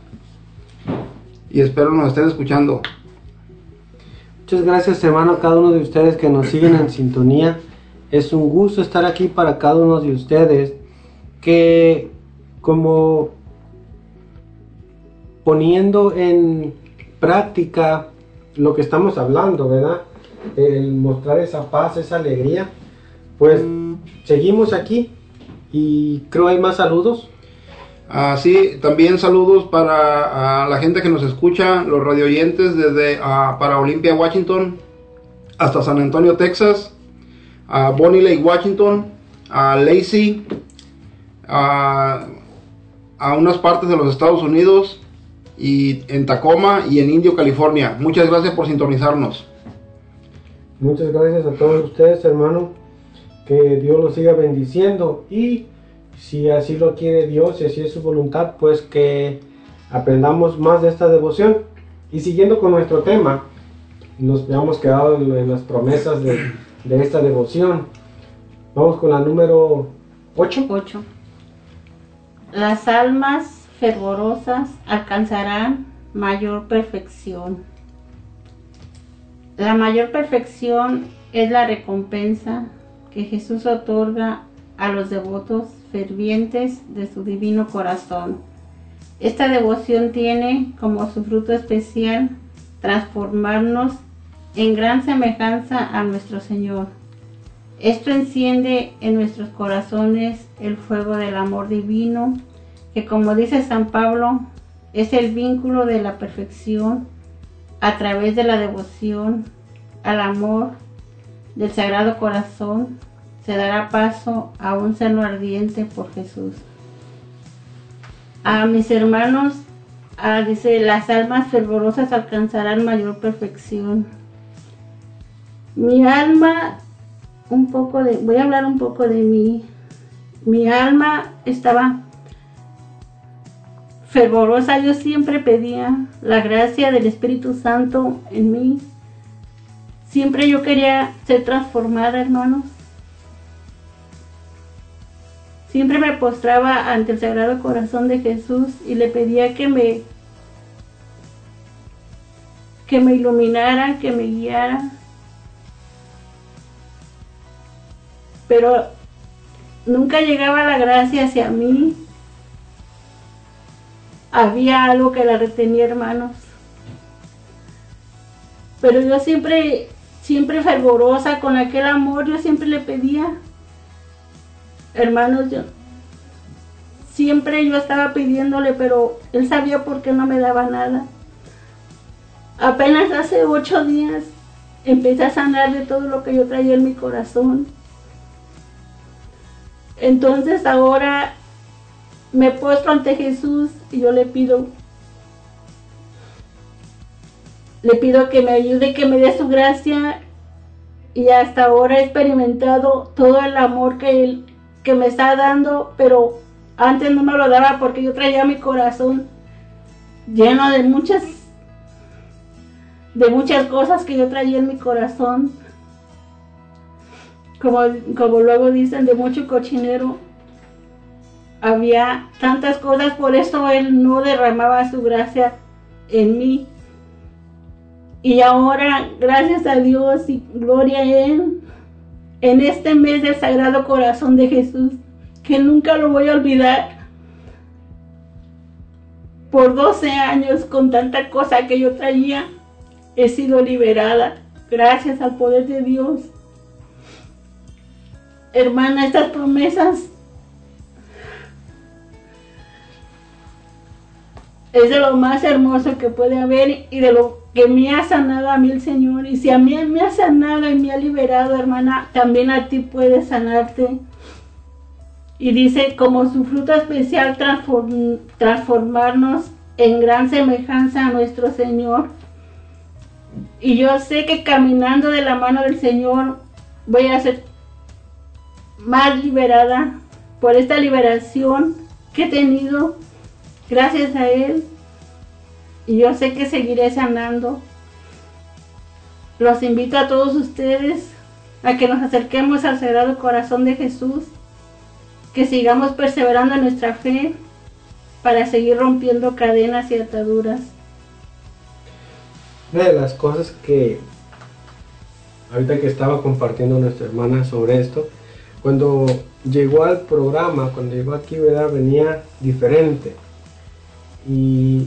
Y espero nos estén escuchando. Muchas gracias hermano a cada uno de ustedes que nos siguen en sintonía. Es un gusto estar aquí para cada uno de ustedes que como poniendo en práctica lo que estamos hablando, ¿verdad? El mostrar esa paz, esa alegría. Pues seguimos aquí y creo hay más saludos.
Así también saludos para la gente que nos escucha, los radioyentes desde Paraolimpia, para Washington, hasta San Antonio, Texas, a Bonnie Lake, Washington, a Lacey, a, a unas partes de los Estados Unidos, y en Tacoma y en Indio, California. Muchas gracias por sintonizarnos.
Muchas gracias a todos ustedes, hermano. Que Dios los siga bendiciendo y si así lo quiere Dios, si así es su voluntad, pues que aprendamos más de esta devoción. Y siguiendo con nuestro tema, nos habíamos quedado en, las promesas de, esta devoción. Vamos con la número 8.
Las almas fervorosas alcanzarán mayor perfección. La mayor perfección es la recompensa que Jesús otorga a los devotos fervientes de su divino corazón. Esta devoción tiene como su fruto especial transformarnos en gran semejanza a nuestro Señor. Esto enciende en nuestros corazones el fuego del amor divino, que como dice San Pablo, es el vínculo de la perfección a través de la devoción al amor del Sagrado Corazón dará paso a un sano ardiente por Jesús. A mis hermanos, ah, dice, las almas fervorosas alcanzarán mayor perfección. Mi alma, un poco de, voy a hablar un poco de mí. Mi alma estaba fervorosa, yo siempre pedía la gracia del Espíritu Santo en mí. Siempre yo quería ser transformada, hermanos. Siempre me postraba ante el Sagrado Corazón de Jesús y le pedía que me que me iluminara, que me guiara. Pero nunca llegaba la gracia hacia mí. Había algo que la retenía, hermanos. Pero yo siempre, siempre fervorosa con aquel amor, yo siempre le pedía hermanos, yo siempre yo estaba pidiéndole, pero él sabía por qué no me daba nada. Apenas hace ocho días empecé a sanar de todo lo que yo traía en mi corazón. Entonces ahora me puesto ante Jesús y yo le pido, le pido que me ayude, que me dé su gracia. Y hasta ahora he experimentado todo el amor que Él que me está dando, pero antes no me lo daba porque yo traía mi corazón lleno de muchas de muchas cosas que yo traía en mi corazón. Como, como luego dicen, de mucho cochinero. Había tantas cosas, por eso él no derramaba su gracia en mí. Y ahora, gracias a Dios y gloria a Él, en este mes del Sagrado Corazón de Jesús, que nunca lo voy a olvidar. Por 12 años, con tanta cosa que yo traía, he sido liberada, gracias al poder de Dios. Hermana, estas promesas es de lo más hermoso que puede haber y de lo que me ha sanado a mí el Señor. Y si a mí me ha sanado y me ha liberado, hermana, también a ti puede sanarte. Y dice, como su fruto especial, transformarnos en gran semejanza a nuestro Señor. Y yo sé que caminando de la mano del Señor voy a ser más liberada por esta liberación que he tenido Gracias a Él. Y yo sé que seguiré sanando. Los invito a todos ustedes a que nos acerquemos al Sagrado Corazón de Jesús, que sigamos perseverando en nuestra fe para seguir rompiendo cadenas y ataduras.
Una de las cosas que ahorita que estaba compartiendo nuestra hermana sobre esto, cuando llegó al programa, cuando llegó aquí, ¿verdad? venía diferente y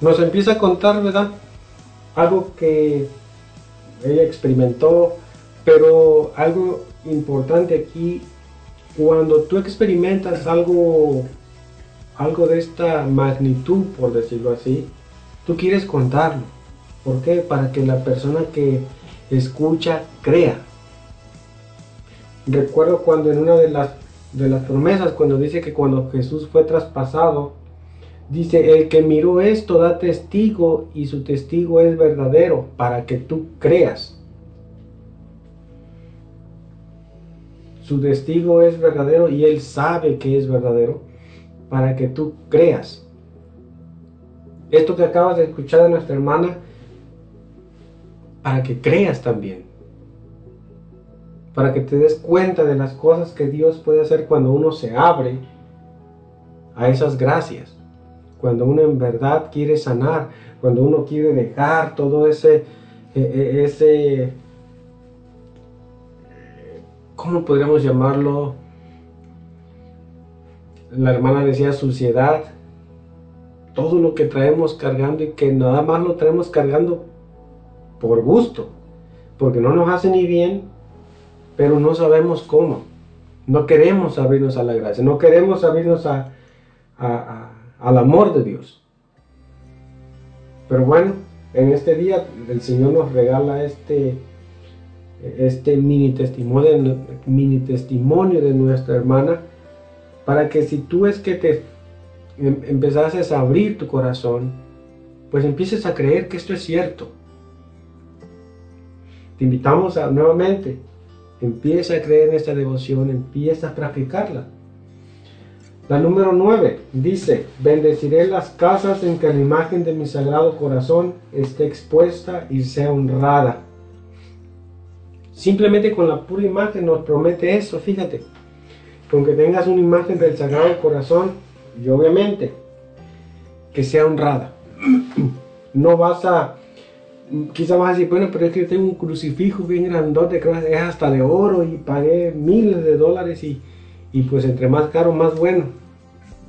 nos empieza a contar, ¿verdad? Algo que ella experimentó, pero algo importante aquí, cuando tú experimentas algo, algo de esta magnitud, por decirlo así, tú quieres contarlo. ¿Por qué? Para que la persona que escucha crea. Recuerdo cuando en una de las, de las promesas, cuando dice que cuando Jesús fue traspasado, Dice, el que miró esto da testigo y su testigo es verdadero para que tú creas. Su testigo es verdadero y él sabe que es verdadero para que tú creas. Esto que acabas de escuchar de nuestra hermana, para que creas también. Para que te des cuenta de las cosas que Dios puede hacer cuando uno se abre a esas gracias cuando uno en verdad quiere sanar, cuando uno quiere dejar todo ese, e, e, ese, ¿cómo podríamos llamarlo? La hermana decía suciedad, todo lo que traemos cargando y que nada más lo traemos cargando por gusto, porque no nos hace ni bien, pero no sabemos cómo. No queremos abrirnos a la gracia, no queremos abrirnos a, a, a al amor de Dios. Pero bueno, en este día el Señor nos regala este, este mini, testimonio, de nuestra hermana para que si tú es que te em, empezases a abrir tu corazón, pues empieces a creer que esto es cierto. Te invitamos a, nuevamente, empieza a creer en esta devoción, empieza a practicarla. La número 9 dice, bendeciré las casas en que la imagen de mi sagrado corazón esté expuesta y sea honrada. Simplemente con la pura imagen nos promete eso, fíjate. Con que tengas una imagen del sagrado corazón y obviamente que sea honrada. No vas a, quizá vas a decir, bueno, pero es que yo tengo un crucifijo bien grandote, que es hasta de oro y pagué miles de dólares y y pues entre más caro, más bueno.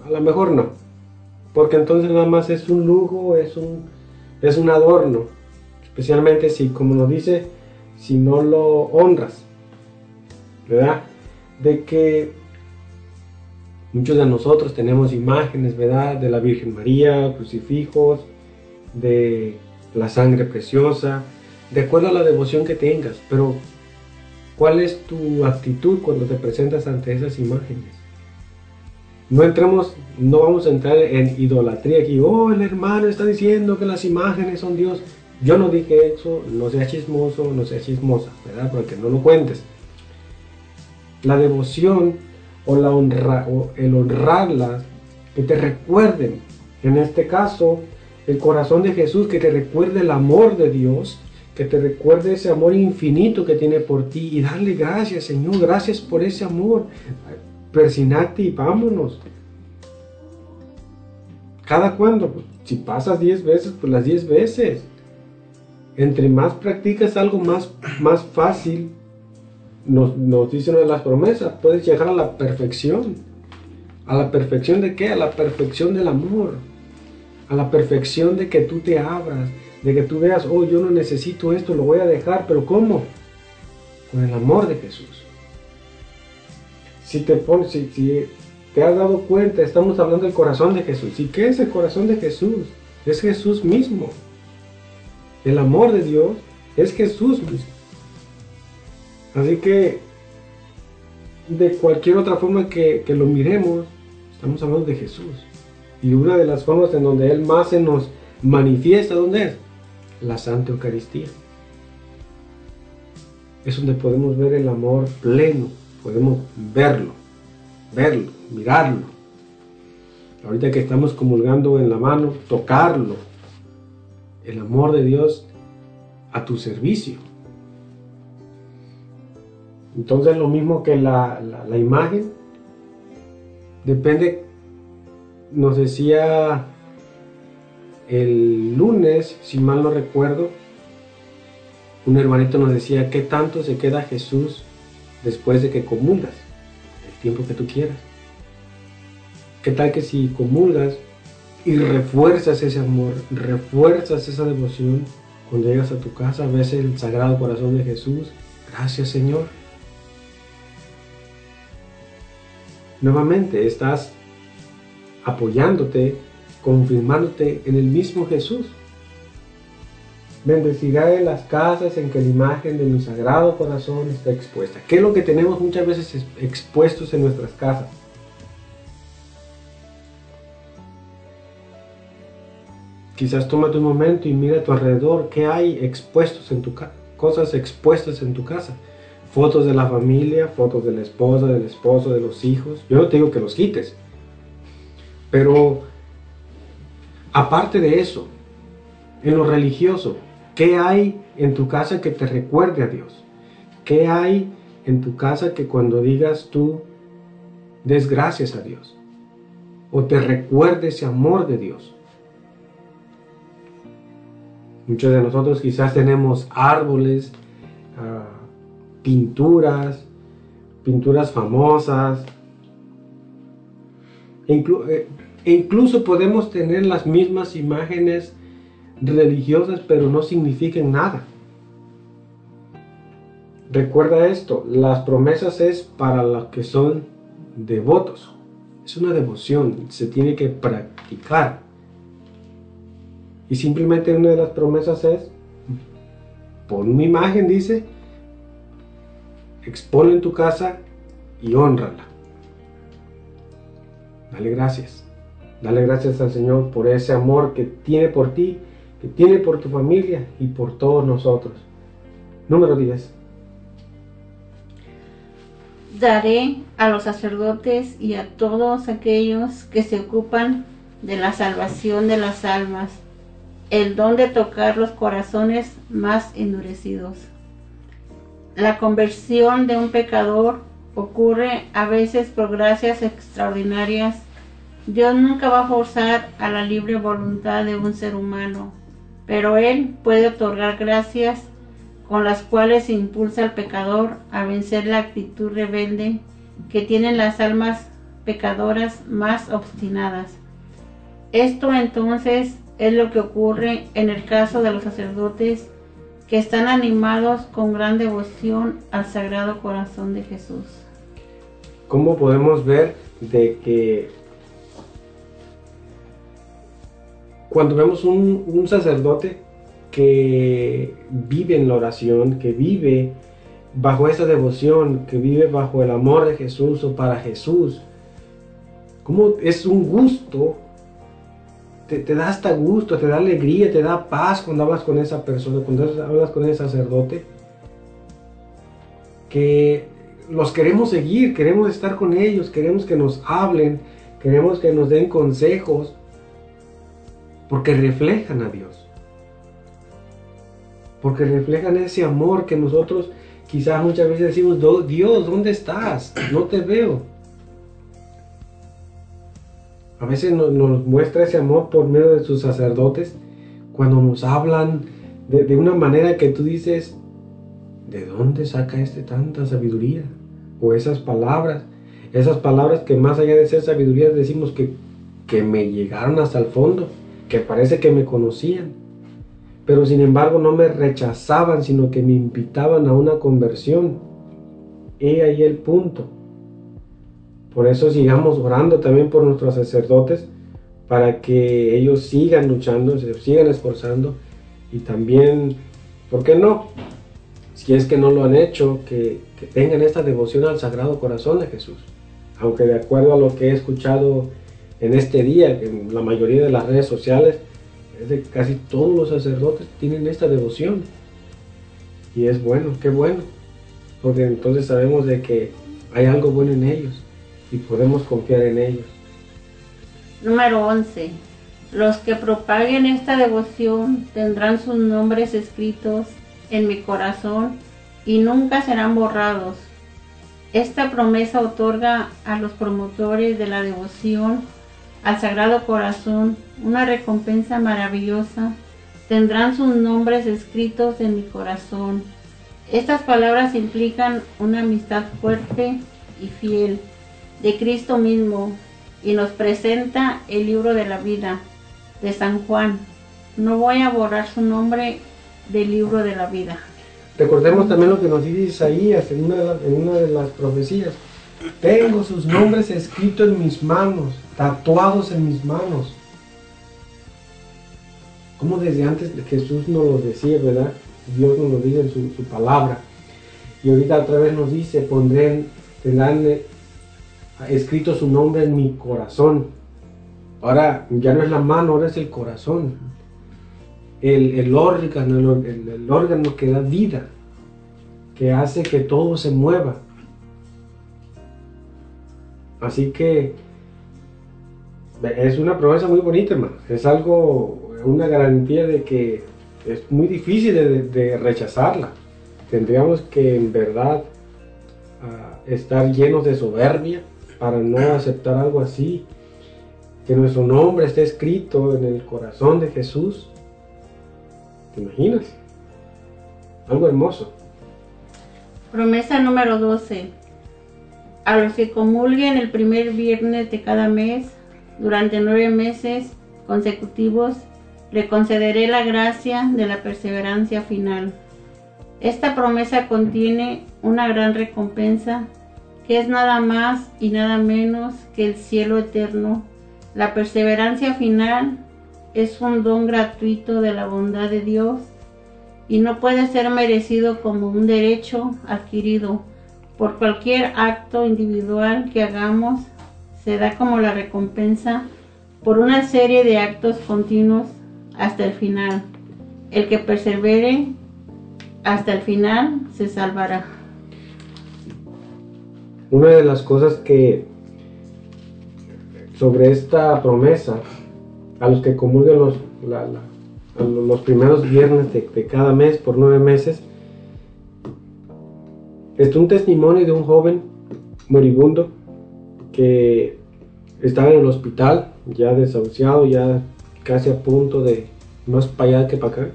A lo mejor no, porque entonces nada más es un lujo, es un, es un adorno, especialmente si, como nos dice, si no lo honras, ¿verdad? De que muchos de nosotros tenemos imágenes, ¿verdad? De la Virgen María, crucifijos, de la sangre preciosa, de acuerdo a la devoción que tengas, pero ¿Cuál es tu actitud cuando te presentas ante esas imágenes? No entremos, no vamos a entrar en idolatría aquí. Oh, el hermano está diciendo que las imágenes son Dios. Yo no dije eso, no sea chismoso, no sea chismosa, ¿verdad? Porque no lo cuentes. La devoción o, la honra, o el honrarlas, que te recuerden, en este caso, el corazón de Jesús, que te recuerde el amor de Dios, que te recuerde ese amor infinito que tiene por ti y darle gracias, Señor, gracias por ese amor. Persinati, vámonos. ¿Cada cuando pues, si pasas diez veces, pues las 10 veces. Entre más practicas algo más, más fácil, nos, nos dice de las promesas, puedes llegar a la perfección. ¿A la perfección de qué? A la perfección del amor. A la perfección de que tú te abras, de que tú veas, oh, yo no necesito esto, lo voy a dejar, pero ¿cómo? Con el amor de Jesús. Si te pones, si, te has dado cuenta, estamos hablando del corazón de Jesús. ¿Y qué es el corazón de Jesús? Es Jesús mismo. El amor de Dios es Jesús mismo. Así que de cualquier otra forma que, que, lo miremos, estamos hablando de Jesús. Y una de las formas en donde Él más se nos manifiesta, ¿dónde es? la Santa Eucaristía. Es donde podemos ver el amor pleno, podemos verlo, verlo, mirarlo. Ahorita que estamos comulgando en la mano, tocarlo. El amor de Dios a tu servicio. Entonces lo mismo que la, imagen, depende, nos decía el lunes, si mal no recuerdo, un hermanito nos decía, ¿qué tanto se queda Jesús después de que comulgas? El tiempo que tú quieras. ¿Qué tal que si comulgas y refuerzas ese amor, refuerzas esa devoción cuando llegas a tu casa, ves el sagrado corazón de Jesús? Gracias Señor. Nuevamente estás apoyándote confirmándote en el mismo Jesús. en las casas en que la imagen de mi sagrado corazón está expuesta. ¿Qué es lo que tenemos muchas veces expuestos en nuestras casas? Quizás toma un momento y mira a tu alrededor qué hay expuestos en tu casa, cosas expuestas en tu casa. Fotos de la familia, fotos de la esposa, del esposo, de los hijos. Yo no te digo que los quites, pero Aparte de eso, en lo religioso, ¿qué hay en tu casa que te recuerde a Dios? ¿Qué hay en tu casa que cuando digas tú desgracias a Dios? ¿O te recuerde ese amor de Dios? Muchos de nosotros quizás tenemos árboles, ah, pinturas, pinturas famosas, incluso. Eh, e incluso podemos tener las mismas imágenes religiosas, pero no signifiquen nada. Recuerda esto, las promesas es para los que son devotos. Es una devoción, se tiene que practicar. Y simplemente una de las promesas es, pon una imagen, dice, expone en tu casa y honrala. Dale gracias. Dale gracias al Señor por ese amor que tiene por ti, que tiene por tu familia y por todos nosotros. Número 10.
Daré a los sacerdotes y a todos aquellos que se ocupan de la salvación de las almas el don de tocar los corazones más endurecidos. La conversión de un pecador ocurre a veces por gracias extraordinarias Dios nunca va a forzar a la libre voluntad de un ser humano, pero Él puede otorgar gracias con las cuales impulsa al pecador a vencer la actitud rebelde que tienen las almas pecadoras más obstinadas. Esto entonces es lo que ocurre en el caso de los sacerdotes que están animados con gran devoción al Sagrado Corazón de Jesús.
¿Cómo podemos ver de que cuando vemos un, sacerdote que vive en la oración, que vive bajo esa devoción, que vive bajo el amor de Jesús o para Jesús, como es un gusto, te, te, da hasta gusto, te da alegría, te da paz cuando hablas con esa persona, cuando hablas con ese sacerdote, que los queremos seguir, queremos estar con ellos, queremos que nos hablen, queremos que nos den consejos, porque reflejan a Dios, porque reflejan ese amor que nosotros quizás muchas veces decimos, Dios, ¿dónde estás? No te veo. A veces nos, muestra ese amor por medio de sus sacerdotes cuando nos hablan de, de una manera que tú dices, ¿de dónde saca este tanta sabiduría? O esas palabras, esas palabras que más allá de ser sabiduría decimos que, que me llegaron hasta el fondo que parece que me conocían, pero sin embargo no me rechazaban, sino que me invitaban a una conversión. y ahí el punto. Por eso sigamos orando también por nuestros sacerdotes, para que ellos sigan luchando, se sigan esforzando y también, ¿por qué no? Si es que no lo han hecho, que, que tengan esta devoción al Sagrado Corazón de Jesús. Aunque de acuerdo a lo que he escuchado, en este día, en la mayoría de las redes sociales, es de casi todos los sacerdotes tienen esta devoción. Y es bueno, qué bueno, porque entonces sabemos de que hay algo bueno en ellos y podemos confiar en ellos.
Número 11. Los que propaguen esta devoción tendrán sus nombres escritos en mi corazón y nunca serán borrados. Esta promesa otorga a los promotores de la devoción al Sagrado Corazón una recompensa maravillosa. Tendrán sus nombres escritos en mi corazón. Estas palabras implican una amistad fuerte y fiel de Cristo mismo y nos presenta el libro de la vida de San Juan. No voy a borrar su nombre del libro de la vida.
Recordemos también lo que nos dice Isaías en una de las, en una de las profecías tengo sus nombres escritos en mis manos, tatuados en mis manos. Como desde antes Jesús nos lo decía, ¿verdad? Dios nos lo dice en su, palabra. Y ahorita otra vez nos dice, pondré, tendrán eh, escrito su nombre en mi corazón. Ahora ya no es la mano, ahora es el corazón. El, órgano, el órgano que da vida, que hace que todo se mueva Así que es una promesa muy bonita, hermano. Es algo, una garantía de que es muy difícil de, rechazarla. Tendríamos que en verdad ah, estar llenos de soberbia para no aceptar algo así. Que nuestro nombre esté escrito en el corazón de Jesús. ¿Te imaginas? Algo hermoso.
Promesa número 12 a los que comulguen el primer viernes de cada mes durante nueve meses consecutivos, le concederé la gracia de la perseverancia final. Esta promesa contiene una gran recompensa que es nada más y nada menos que el cielo eterno. La perseverancia final es un don gratuito de la bondad de Dios y no puede ser merecido como un derecho adquirido por cualquier acto individual que hagamos, se da como la recompensa por una serie de actos continuos hasta el final. El que persevere hasta el final se salvará.
Una de las cosas que sobre esta promesa, a los que comulgan los, los primeros viernes de, de cada mes por nueve meses, es un testimonio de un joven moribundo que estaba en el hospital, ya desahuciado, ya casi a punto de más para allá que para acá.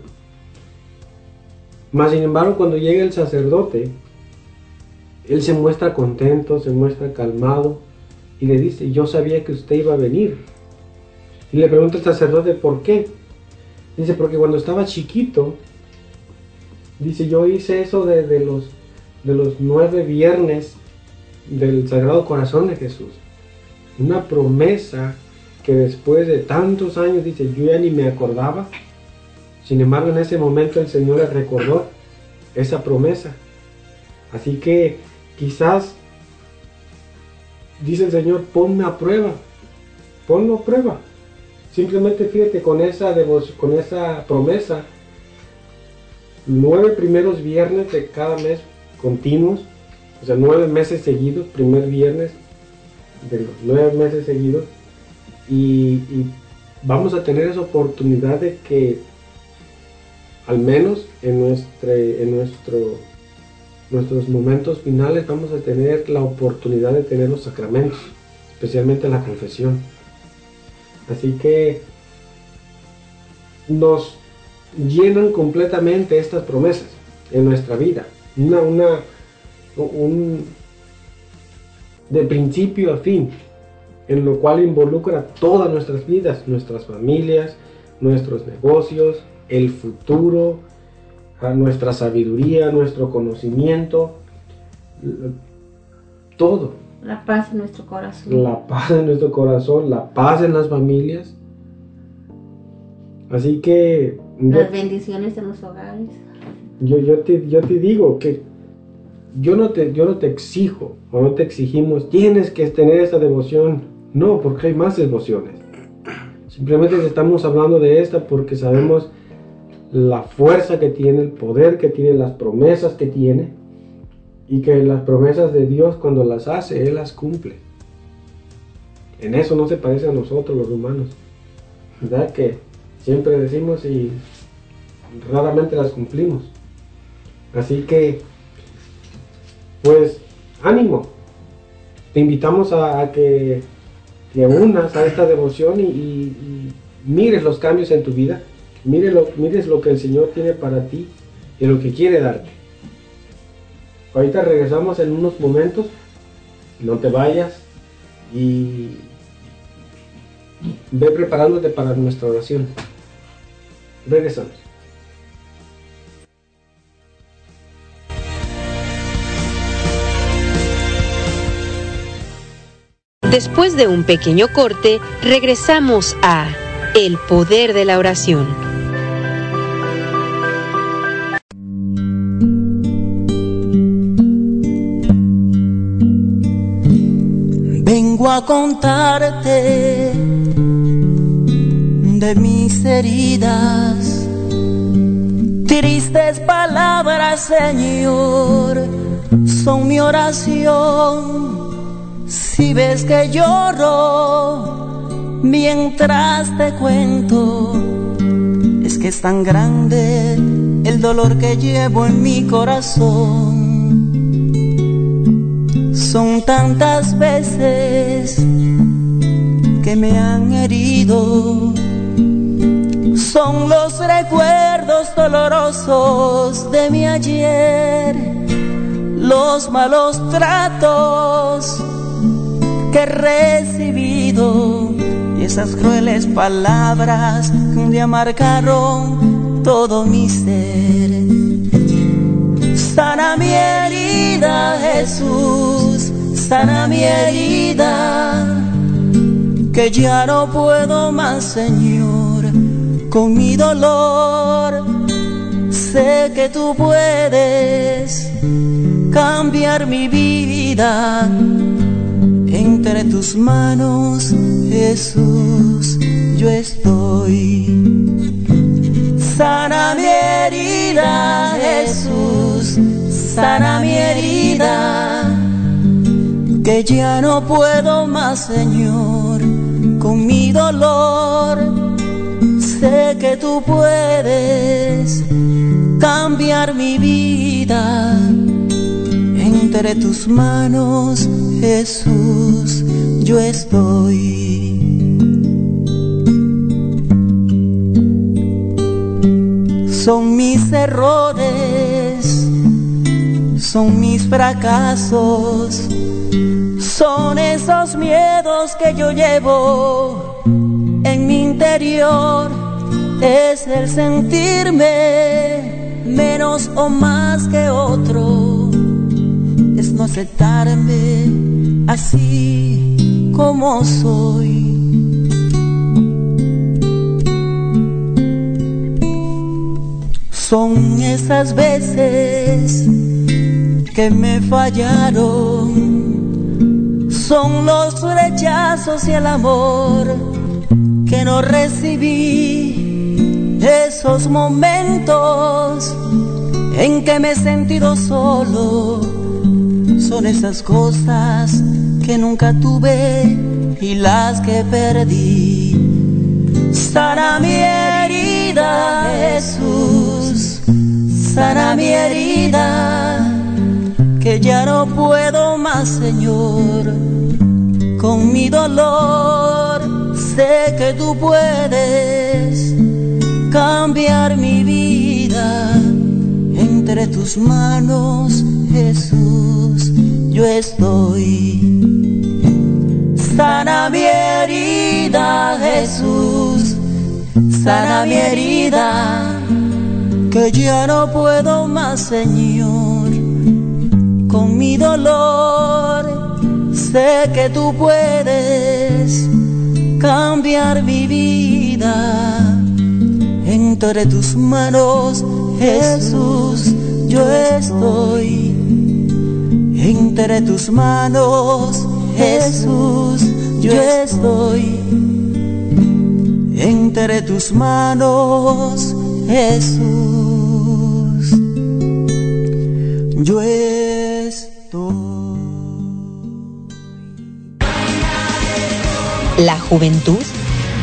Mas sin embargo, cuando llega el sacerdote, él se muestra contento, se muestra calmado y le dice, yo sabía que usted iba a venir. Y le pregunta el sacerdote, ¿por qué? Dice, porque cuando estaba chiquito, dice, yo hice eso de los de los nueve viernes del Sagrado Corazón de Jesús. Una promesa que después de tantos años dice, yo ya ni me acordaba. Sin embargo, en ese momento el Señor recordó esa promesa. Así que quizás, dice el Señor, ponme a prueba, Ponme a prueba. Simplemente fíjate con esa, con esa promesa, nueve primeros viernes de cada mes continuos, o sea, nueve meses seguidos, primer viernes de los nueve meses seguidos, y, vamos a tener esa oportunidad de que, al menos en, nuestro, nuestros momentos finales, vamos a tener la oportunidad de tener los sacramentos, especialmente la confesión. Así que nos llenan completamente estas promesas en nuestra vida una, un, de principio a fin, en lo cual involucra todas nuestras vidas, nuestras familias, nuestros negocios, el futuro, a nuestra sabiduría, nuestro conocimiento,
todo. La paz en nuestro corazón.
La paz en nuestro corazón, la paz en las familias. Así
que... Las bendiciones de los hogares.
Yo, yo, te, digo que yo no, te, yo no te exijo o no te exigimos, tienes que tener esa devoción. No, porque hay más devociones. Simplemente estamos hablando de esta porque sabemos la fuerza que tiene, el poder que tiene, las promesas que tiene. Y que las promesas de Dios cuando las hace, Él las cumple. En eso no se parece a nosotros los humanos. ¿Verdad? Que siempre decimos y raramente las cumplimos. Así que, pues, ánimo. Te invitamos a, que te unas a esta devoción y, mires los cambios en tu vida. Mires lo, mires lo que el Señor tiene para ti y lo que quiere darte. Ahorita regresamos en unos momentos. No te vayas y ve preparándote para nuestra oración. Regresamos.
Después de un pequeño corte, regresamos a El Poder de la Oración.
Vengo a contarte de mis heridas, tristes palabras, Señor, son mi oración si ves que lloro mientras te cuento, es que es tan grande el dolor que llevo en mi corazón. Son tantas veces que me han herido. Son los recuerdos dolorosos de mi ayer, los malos tratos que he recibido y esas crueles palabras que un día marcaron todo mi ser. Sana mi herida, Jesús, sana mi herida, que ya no puedo más, Señor, con mi dolor. Sé que tú puedes cambiar mi vida entre tus manos, Jesús, yo estoy. Sana mi herida, Jesús, sana mi herida, que ya no puedo más, Señor, con mi dolor. Sé que tú puedes cambiar mi vida entre tus manos, Jesús, yo estoy. Son mis errores, son mis fracasos, son esos miedos que yo llevo en mi interior, es el sentirme menos o más que otro aceptarme así como soy. Son esas veces que me fallaron, son los rechazos y el amor que no recibí, esos momentos en que me he sentido solo son esas cosas que nunca tuve y las que perdí. Sana mi herida, Jesús, sana mi herida, que ya no puedo más, Señor, con mi dolor. Sé que tú puedes cambiar mi vida entre tus manos, Jesús yo estoy. Sana mi herida, Jesús, sana mi herida, que ya no puedo más, Señor, con mi dolor. Sé que tú puedes cambiar mi vida. Entre tus manos, Jesús, yo estoy. Entre tus manos, Jesús, yo estoy. Entre tus manos, Jesús, yo estoy.
La juventud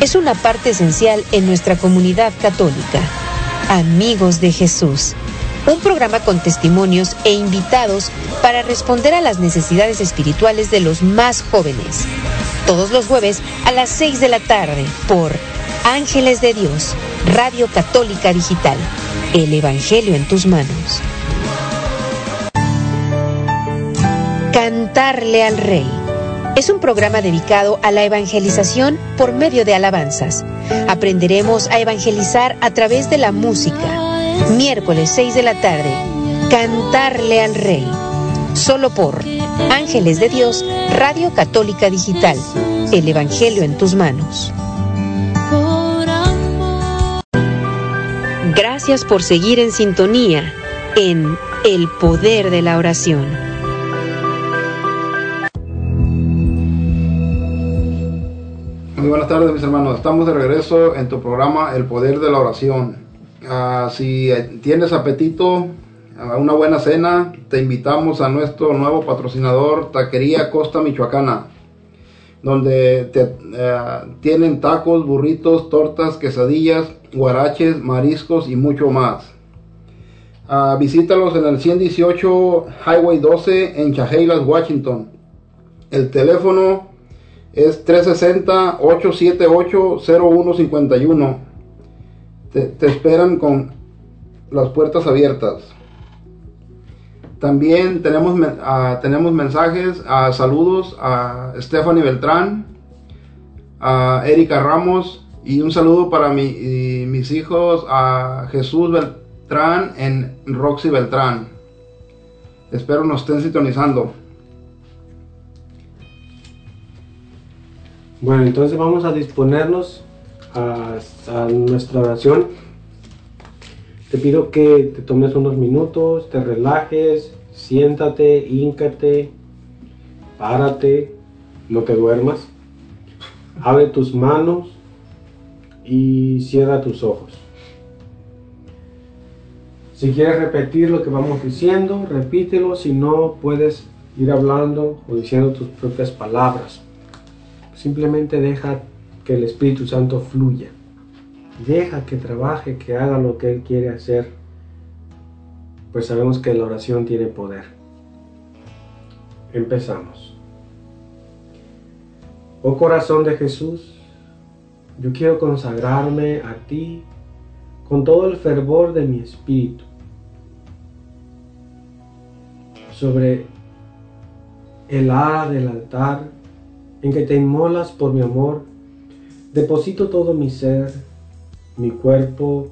es una parte esencial en nuestra comunidad católica. Amigos de Jesús un programa con testimonios e invitados para responder a las necesidades espirituales de los más jóvenes. Todos los jueves a las 6 de la tarde por Ángeles de Dios, Radio Católica Digital, el Evangelio en tus manos. Cantarle al Rey. Es un programa dedicado a la evangelización por medio de alabanzas. Aprenderemos a evangelizar a través de la música miércoles 6 de la tarde, Cantarle al Rey, solo por Ángeles de Dios, Radio Católica Digital, el Evangelio en tus manos. Gracias por seguir en sintonía en El Poder de la Oración.
Muy buenas tardes mis hermanos, estamos de regreso en tu programa El Poder de la Oración. Ah, si tienes apetito a una buena cena, te invitamos a nuestro nuevo patrocinador, Taquería Costa Michoacana, donde te, eh, tienen tacos, burritos, tortas, quesadillas, guaraches, mariscos y mucho más. Ah, visítalos en el 118 Highway 12 en Chajelas Washington. El teléfono es 360-878-0151 te, esperan con las puertas abiertas. También tenemos, ah, tenemos mensajes, a ah, saludos a Stephanie Beltrán, a Erika Ramos y un saludo para mis hijos, a Jesús Beltrán en Roxy Beltrán. Espero nos estén sintonizando.
Bueno, entonces vamos a disponernos a, nuestra oración, te pido que te tomes unos minutos, te relajes, siéntate, híncate, párate, no te duermas. Abre tus manos y cierra tus ojos. Si quieres repetir lo que vamos diciendo, repítelo. Si no, puedes ir hablando o diciendo tus propias palabras. Simplemente deja que el Espíritu Santo fluya. Deja que trabaje, que haga lo que Él quiere hacer. Pues sabemos que la oración tiene poder. Empezamos. Oh corazón de Jesús, yo quiero consagrarme a ti con todo el fervor de mi espíritu. Sobre el ara del altar en que te inmolas por mi amor, Deposito todo mi ser, mi cuerpo,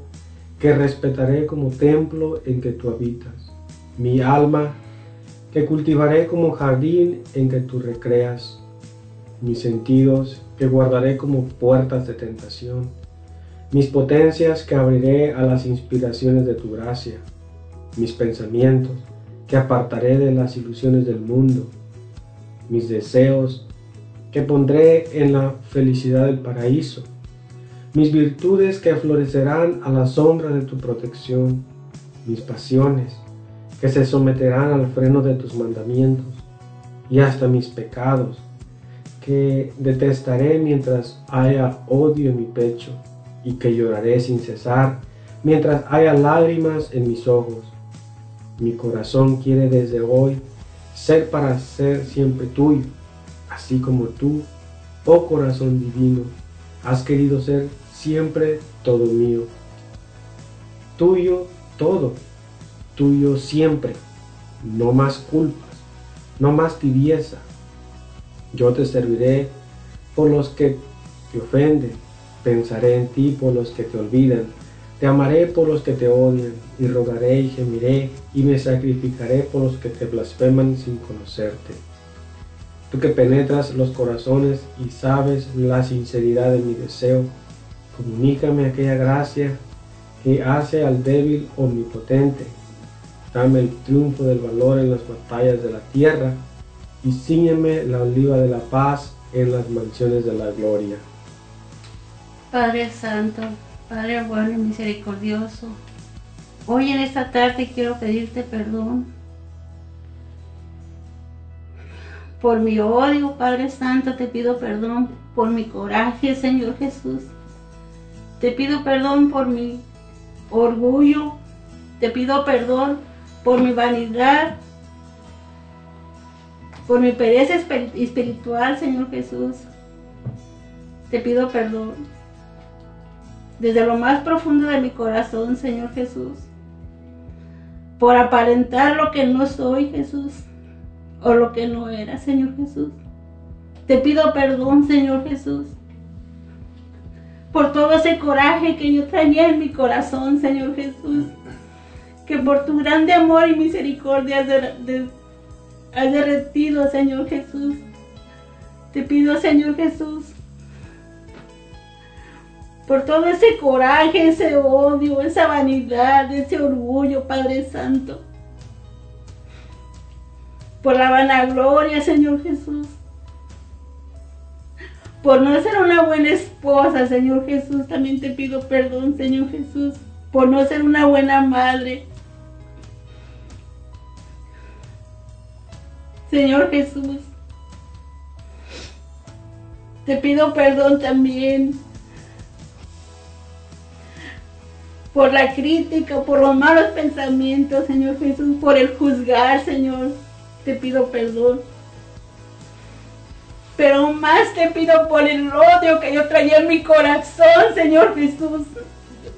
que respetaré como templo en que tú habitas, mi alma, que cultivaré como jardín en que tú recreas, mis sentidos, que guardaré como puertas de tentación, mis potencias que abriré a las inspiraciones de tu gracia, mis pensamientos, que apartaré de las ilusiones del mundo, mis deseos, que pondré en la felicidad del paraíso. Mis virtudes que florecerán a la sombra de tu protección. Mis pasiones que se someterán al freno de tus mandamientos. Y hasta mis pecados que detestaré mientras haya odio en mi pecho y que lloraré sin cesar mientras haya lágrimas en mis ojos. Mi corazón quiere desde hoy ser para ser siempre tuyo así como tú, oh corazón divino, has querido ser siempre todo mío. Tuyo todo, tuyo siempre, no más culpas, no más tibieza. Yo te serviré por los que te ofenden, pensaré en ti por los que te olvidan, te amaré por los que te odian, y rogaré y gemiré, y me sacrificaré por los que te blasfeman sin conocerte tú que penetras los corazones y sabes la sinceridad de mi deseo, comunícame aquella gracia que hace al débil omnipotente. Dame el triunfo del valor en las batallas de la tierra y ciñeme la oliva de la paz en las mansiones de la gloria.
Padre Santo, Padre bueno y misericordioso, hoy en esta tarde quiero pedirte perdón Por mi odio, Padre Santo, te pido perdón. Por mi coraje, Señor Jesús. Te pido perdón por mi orgullo. Te pido perdón por mi vanidad. Por mi pereza espiritual, Señor Jesús. Te pido perdón. Desde lo más profundo de mi corazón, Señor Jesús. Por aparentar lo que no soy, Jesús o lo que no era, Señor Jesús. Te pido perdón, Señor Jesús, por todo ese coraje que yo traía en mi corazón, Señor Jesús, que por tu grande amor y misericordia has derretido, Señor Jesús. Te pido, Señor Jesús, por todo ese coraje, ese odio, esa vanidad, ese orgullo, Padre Santo por la vanagloria, Señor Jesús. Por no ser una buena esposa, Señor Jesús, también te pido perdón, Señor Jesús. Por no ser una buena madre. Señor Jesús, te pido perdón también por la crítica, por los malos pensamientos, Señor Jesús, por el juzgar, Señor te pido perdón. Pero más te pido por el odio que yo traía en mi corazón, Señor Jesús.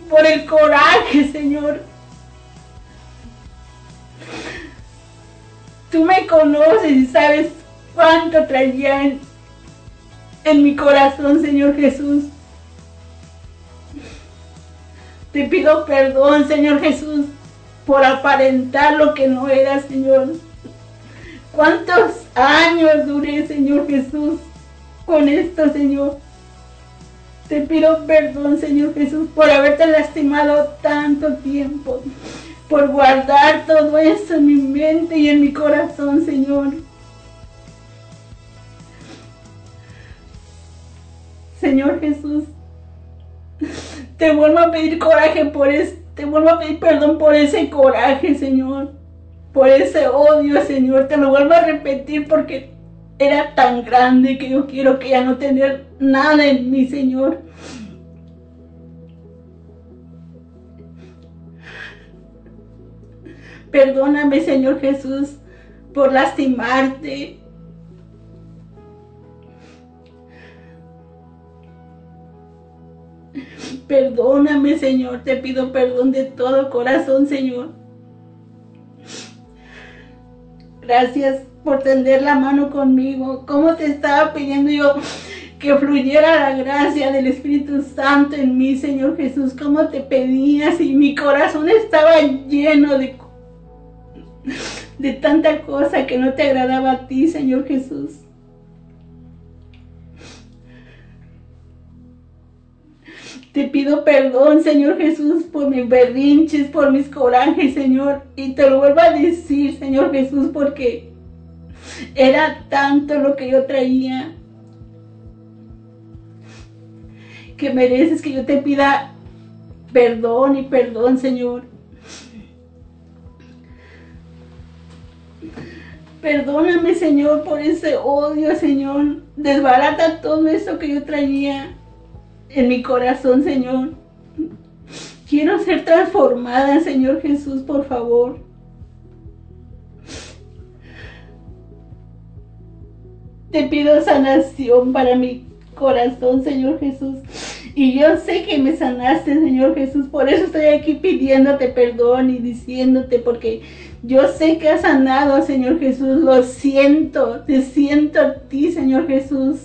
Por el coraje, Señor. Tú me conoces y sabes cuánto traía en, en mi corazón, Señor Jesús. Te pido perdón, Señor Jesús, por aparentar lo que no era, Señor. ¿Cuántos años duré, Señor Jesús, con esto, Señor? Te pido perdón, Señor Jesús, por haberte lastimado tanto tiempo, por guardar todo eso en mi mente y en mi corazón, Señor. Señor Jesús, te vuelvo a pedir coraje por este te vuelvo a pedir perdón por ese coraje, Señor por ese odio, Señor. Te lo vuelvo a repetir porque era tan grande que yo quiero que ya no tener nada en mí, Señor. Perdóname, Señor Jesús, por lastimarte. Perdóname, Señor. Te pido perdón de todo corazón, Señor. Gracias por tender la mano conmigo. cómo te estaba pidiendo yo que fluyera la gracia del Espíritu Santo en mí, Señor Jesús, cómo te pedías y mi corazón estaba lleno de, de tanta cosa que no te agradaba a ti, Señor Jesús. Te pido perdón, Señor Jesús, por mis berrinches, por mis corajes, Señor. Y te lo vuelvo a decir, Señor Jesús, porque era tanto lo que yo traía que mereces que yo te pida perdón y perdón, Señor. Perdóname, Señor, por ese odio, Señor. Desbarata todo eso que yo traía en mi corazón, Señor. Quiero ser transformada, Señor Jesús, por favor. Te pido sanación para mi corazón, Señor Jesús. Y yo sé que me sanaste, Señor Jesús. Por eso estoy aquí pidiéndote perdón y diciéndote, porque yo sé que has sanado, Señor Jesús. Lo siento, te siento a ti, Señor Jesús.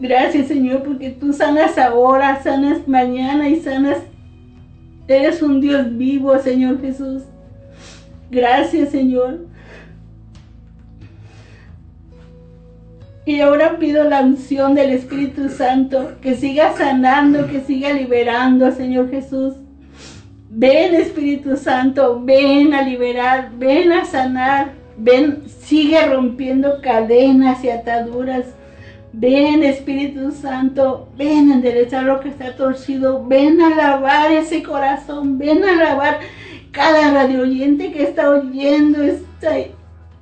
Gracias, Señor, porque tú sanas ahora, sanas mañana y sanas. Eres un Dios vivo, Señor Jesús. Gracias, Señor. Y ahora pido la unción del Espíritu Santo, que siga sanando, que siga liberando, Señor Jesús. Ven Espíritu Santo, ven a liberar, ven a sanar, ven, sigue rompiendo cadenas y ataduras, Ven Espíritu Santo, ven a enderezar lo que está torcido, ven a lavar ese corazón, ven a lavar cada radio oyente que está oyendo esta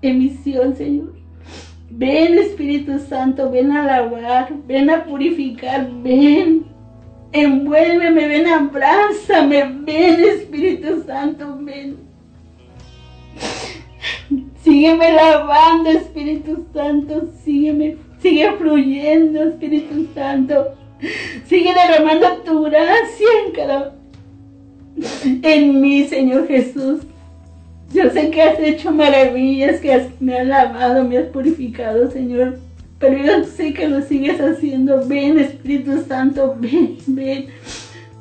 emisión, Señor. Ven Espíritu Santo, ven a lavar, ven a purificar, ven. Envuélveme, ven, abrázame, ven Espíritu Santo, ven. Sígueme lavando Espíritu Santo, sígueme Sigue fluyendo, Espíritu Santo. Sigue derramando tu gracia en cada... En mí, Señor Jesús. Yo sé que has hecho maravillas, que me has lavado, me has purificado, Señor. Pero yo sé que lo sigues haciendo. Ven, Espíritu Santo, ven, ven.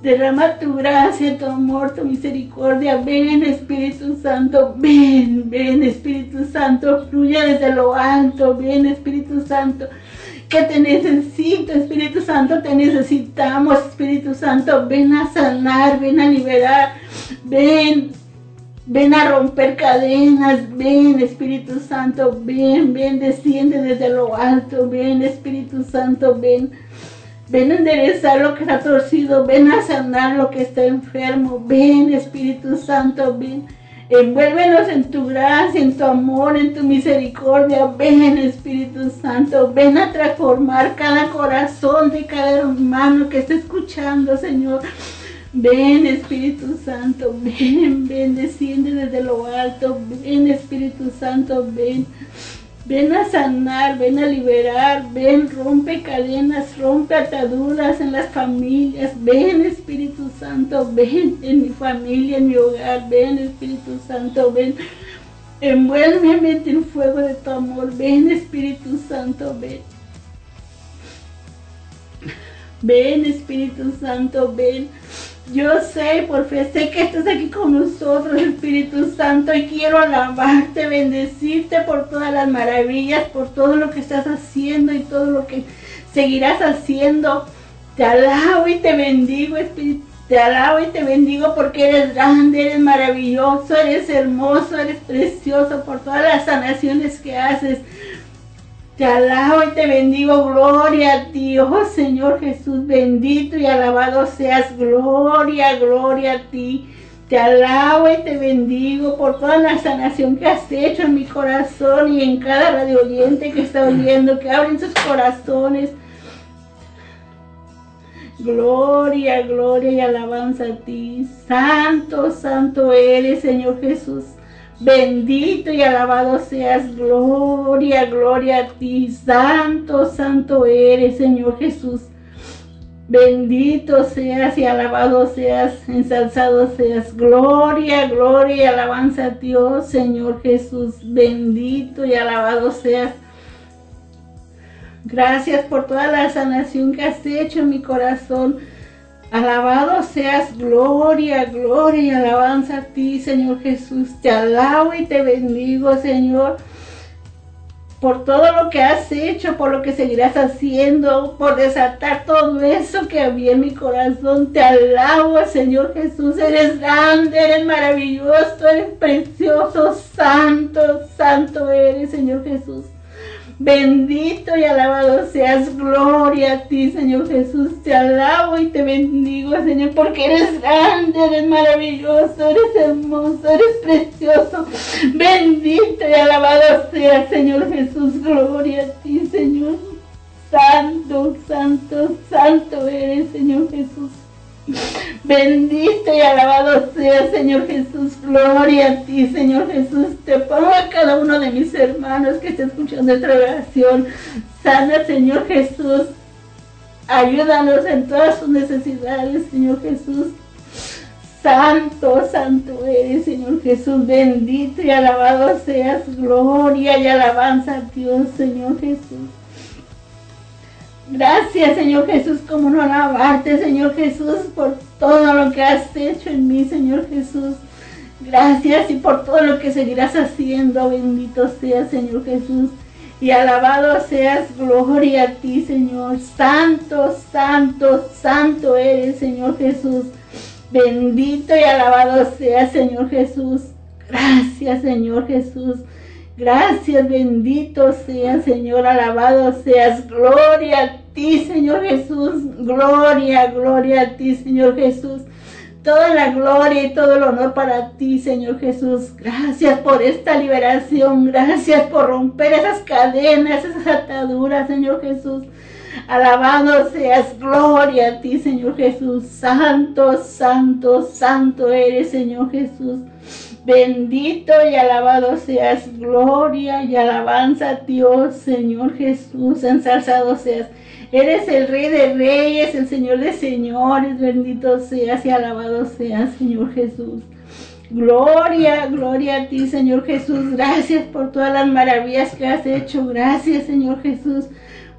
Derrama tu gracia, tu amor, tu misericordia. Ven Espíritu Santo, ven, ven Espíritu Santo, fluye desde lo alto, ven Espíritu Santo. Que te necesito, Espíritu Santo, te necesitamos, Espíritu Santo. Ven a sanar, ven a liberar, ven, Ven a romper cadenas, ven Espíritu Santo, ven, ven, desciende desde lo alto, ven Espíritu Santo, ven. Ven a enderezar lo que está torcido, ven a sanar lo que está enfermo, ven Espíritu Santo, ven. Envuélvenos en tu gracia, en tu amor, en tu misericordia. Ven Espíritu Santo, ven a transformar cada corazón de cada hermano que está escuchando, Señor. Ven Espíritu Santo, ven, ven, desciende desde lo alto. Ven Espíritu Santo, ven. Ven a sanar, ven a liberar, ven, rompe cadenas, rompe ataduras en las familias. Ven Espíritu Santo, ven en mi familia, en mi hogar. Ven Espíritu Santo, ven. Envuélveme en el fuego de tu amor. Ven Espíritu Santo, ven. Ven Espíritu Santo, ven. Yo sé, por fe, sé que estás aquí con nosotros, Espíritu Santo, y quiero alabarte, bendecirte por todas las maravillas, por todo lo que estás haciendo y todo lo que seguirás haciendo. Te alabo y te bendigo, Espíritu. Te alabo y te bendigo porque eres grande, eres maravilloso, eres hermoso, eres precioso por todas las sanaciones que haces, te alabo y te bendigo, gloria a ti, oh Señor Jesús, bendito y alabado seas, gloria, gloria a ti. Te alabo y te bendigo por toda la sanación que has hecho en mi corazón y en cada radio oyente que está oyendo, que abren sus corazones. Gloria, gloria y alabanza a ti. Santo, santo eres, Señor Jesús. Bendito y alabado seas, gloria, gloria a ti. Santo, santo eres, Señor Jesús. Bendito seas y alabado seas, ensalzado seas. Gloria, gloria y alabanza a Dios, Señor Jesús. Bendito y alabado seas. Gracias por toda la sanación que has hecho en mi corazón. Alabado seas, gloria, gloria y alabanza a ti, Señor Jesús. Te alabo y te bendigo, Señor, por todo lo que has hecho, por lo que seguirás haciendo, por desatar todo eso que había en mi corazón. Te alabo, Señor Jesús. Eres grande, eres maravilloso, eres precioso, santo, santo eres, Señor Jesús. Bendito y alabado seas, gloria a ti, Señor Jesús. Te alabo y te bendigo, Señor, porque eres grande, eres maravilloso, eres hermoso, eres precioso. Bendito y alabado seas, Señor Jesús. Gloria a ti, Señor. Santo, santo, santo eres, Señor Jesús. Bendito y alabado sea, Señor Jesús. Gloria a ti, Señor Jesús. Te pongo a cada uno de mis hermanos que está escuchando esta oración. Sana, Señor Jesús. Ayúdanos en todas sus necesidades, Señor Jesús. Santo, santo eres, Señor Jesús. Bendito y alabado seas. Gloria y alabanza a Dios, Señor Jesús. Gracias, Señor Jesús, como no alabarte, Señor Jesús, por todo lo que has hecho en mí, Señor Jesús. Gracias y por todo lo que seguirás haciendo. Bendito seas, Señor Jesús. Y alabado seas, gloria a ti, Señor. Santo, santo, santo eres, Señor Jesús. Bendito y alabado seas, Señor Jesús. Gracias, Señor Jesús. Gracias, bendito sea Señor, alabado seas. Gloria a ti, Señor Jesús. Gloria, gloria a ti, Señor Jesús. Toda la gloria y todo el honor para ti, Señor Jesús. Gracias por esta liberación. Gracias por romper esas cadenas, esas ataduras, Señor Jesús. Alabado seas, gloria a ti, Señor Jesús. Santo, santo, santo eres, Señor Jesús. Bendito y alabado seas, gloria y alabanza a Dios, Señor Jesús, ensalzado seas. Eres el Rey de Reyes, el Señor de Señores, bendito seas y alabado seas, Señor Jesús. Gloria, gloria a ti, Señor Jesús. Gracias por todas las maravillas que has hecho. Gracias, Señor Jesús,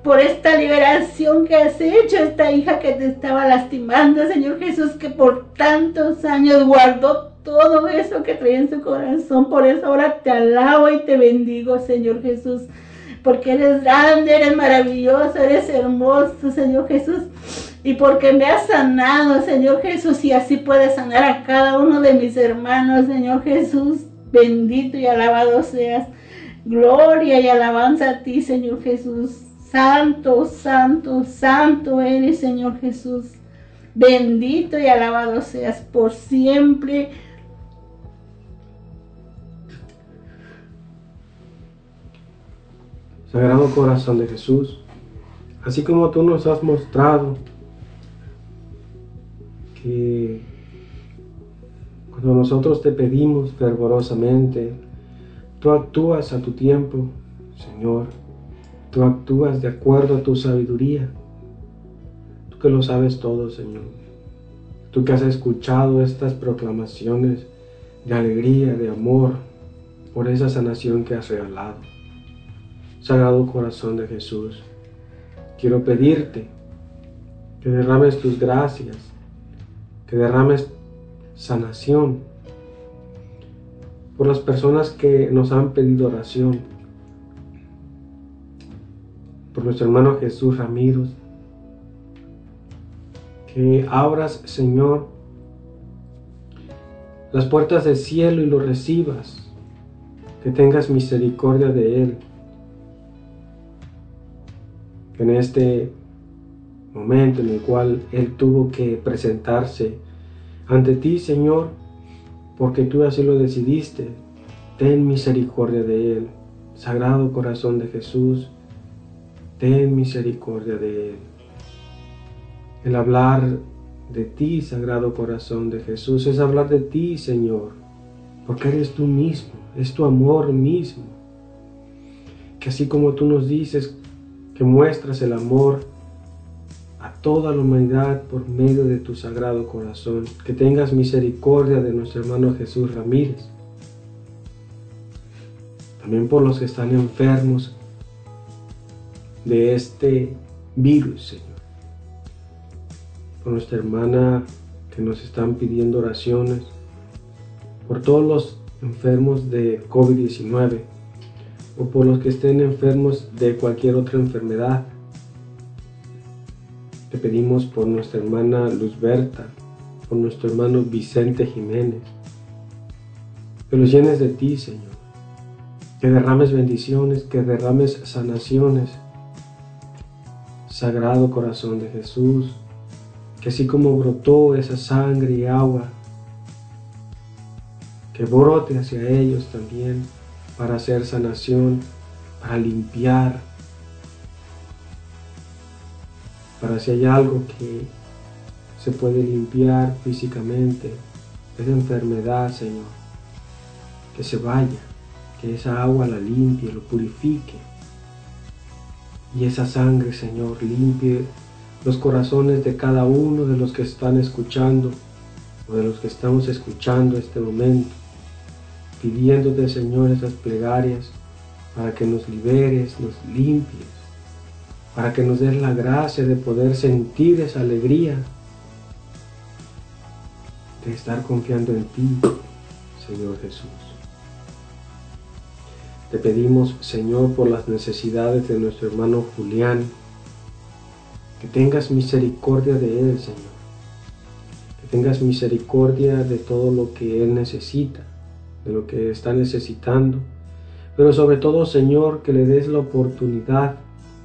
por esta liberación que has hecho, esta hija que te estaba lastimando, Señor Jesús, que por tantos años guardó todo eso que trae en su corazón. Por eso ahora te alabo y te bendigo, Señor Jesús. Porque eres grande, eres maravilloso, eres hermoso, Señor Jesús. Y porque me has sanado, Señor Jesús. Y así puedes sanar a cada uno de mis hermanos, Señor Jesús. Bendito y alabado seas. Gloria y alabanza a ti, Señor Jesús. Santo, santo, santo eres, Señor Jesús. Bendito y alabado seas por siempre.
Sagrado Corazón de Jesús, así como tú nos has mostrado que cuando nosotros te pedimos fervorosamente, tú actúas a tu tiempo, Señor, tú actúas de acuerdo a tu sabiduría, tú que lo sabes todo, Señor, tú que has escuchado estas proclamaciones de alegría, de amor, por esa sanación que has regalado. Sagrado Corazón de Jesús, quiero pedirte que derrames tus gracias, que derrames sanación por las personas que nos han pedido oración, por nuestro hermano Jesús Ramírez, que abras, Señor, las puertas del cielo y lo recibas, que tengas misericordia de Él, en este momento en el cual Él tuvo que presentarse ante ti, Señor, porque tú así lo decidiste. Ten misericordia de Él. Sagrado corazón de Jesús, ten misericordia de Él. El hablar de ti, Sagrado Corazón de Jesús, es hablar de ti, Señor, porque eres tú mismo, es tu amor mismo. Que así como tú nos dices que muestras el amor a toda la humanidad por medio de tu sagrado corazón, que tengas misericordia de nuestro hermano Jesús Ramírez, también por los que están enfermos de este virus, Señor, por nuestra hermana que nos están pidiendo oraciones, por todos los enfermos de COVID-19, o por los que estén enfermos de cualquier otra enfermedad. Te pedimos por nuestra hermana Luz Berta, por nuestro hermano Vicente Jiménez, que los llenes de ti, Señor, que derrames bendiciones, que derrames sanaciones. Sagrado corazón de Jesús, que así como brotó esa sangre y agua, que brote hacia ellos también para hacer sanación, para limpiar, para si hay algo que se puede limpiar físicamente, esa enfermedad, Señor, que se vaya, que esa agua la limpie, lo purifique. Y esa sangre, Señor, limpie los corazones de cada uno de los que están escuchando o de los que estamos escuchando este momento pidiéndote, Señor, esas plegarias para que nos liberes, nos limpies, para que nos des la gracia de poder sentir esa alegría de estar confiando en ti, Señor Jesús. Te pedimos, Señor, por las necesidades de nuestro hermano Julián, que tengas misericordia de él, Señor. Que tengas misericordia de todo lo que él necesita de lo que está necesitando, pero sobre todo, Señor, que le des la oportunidad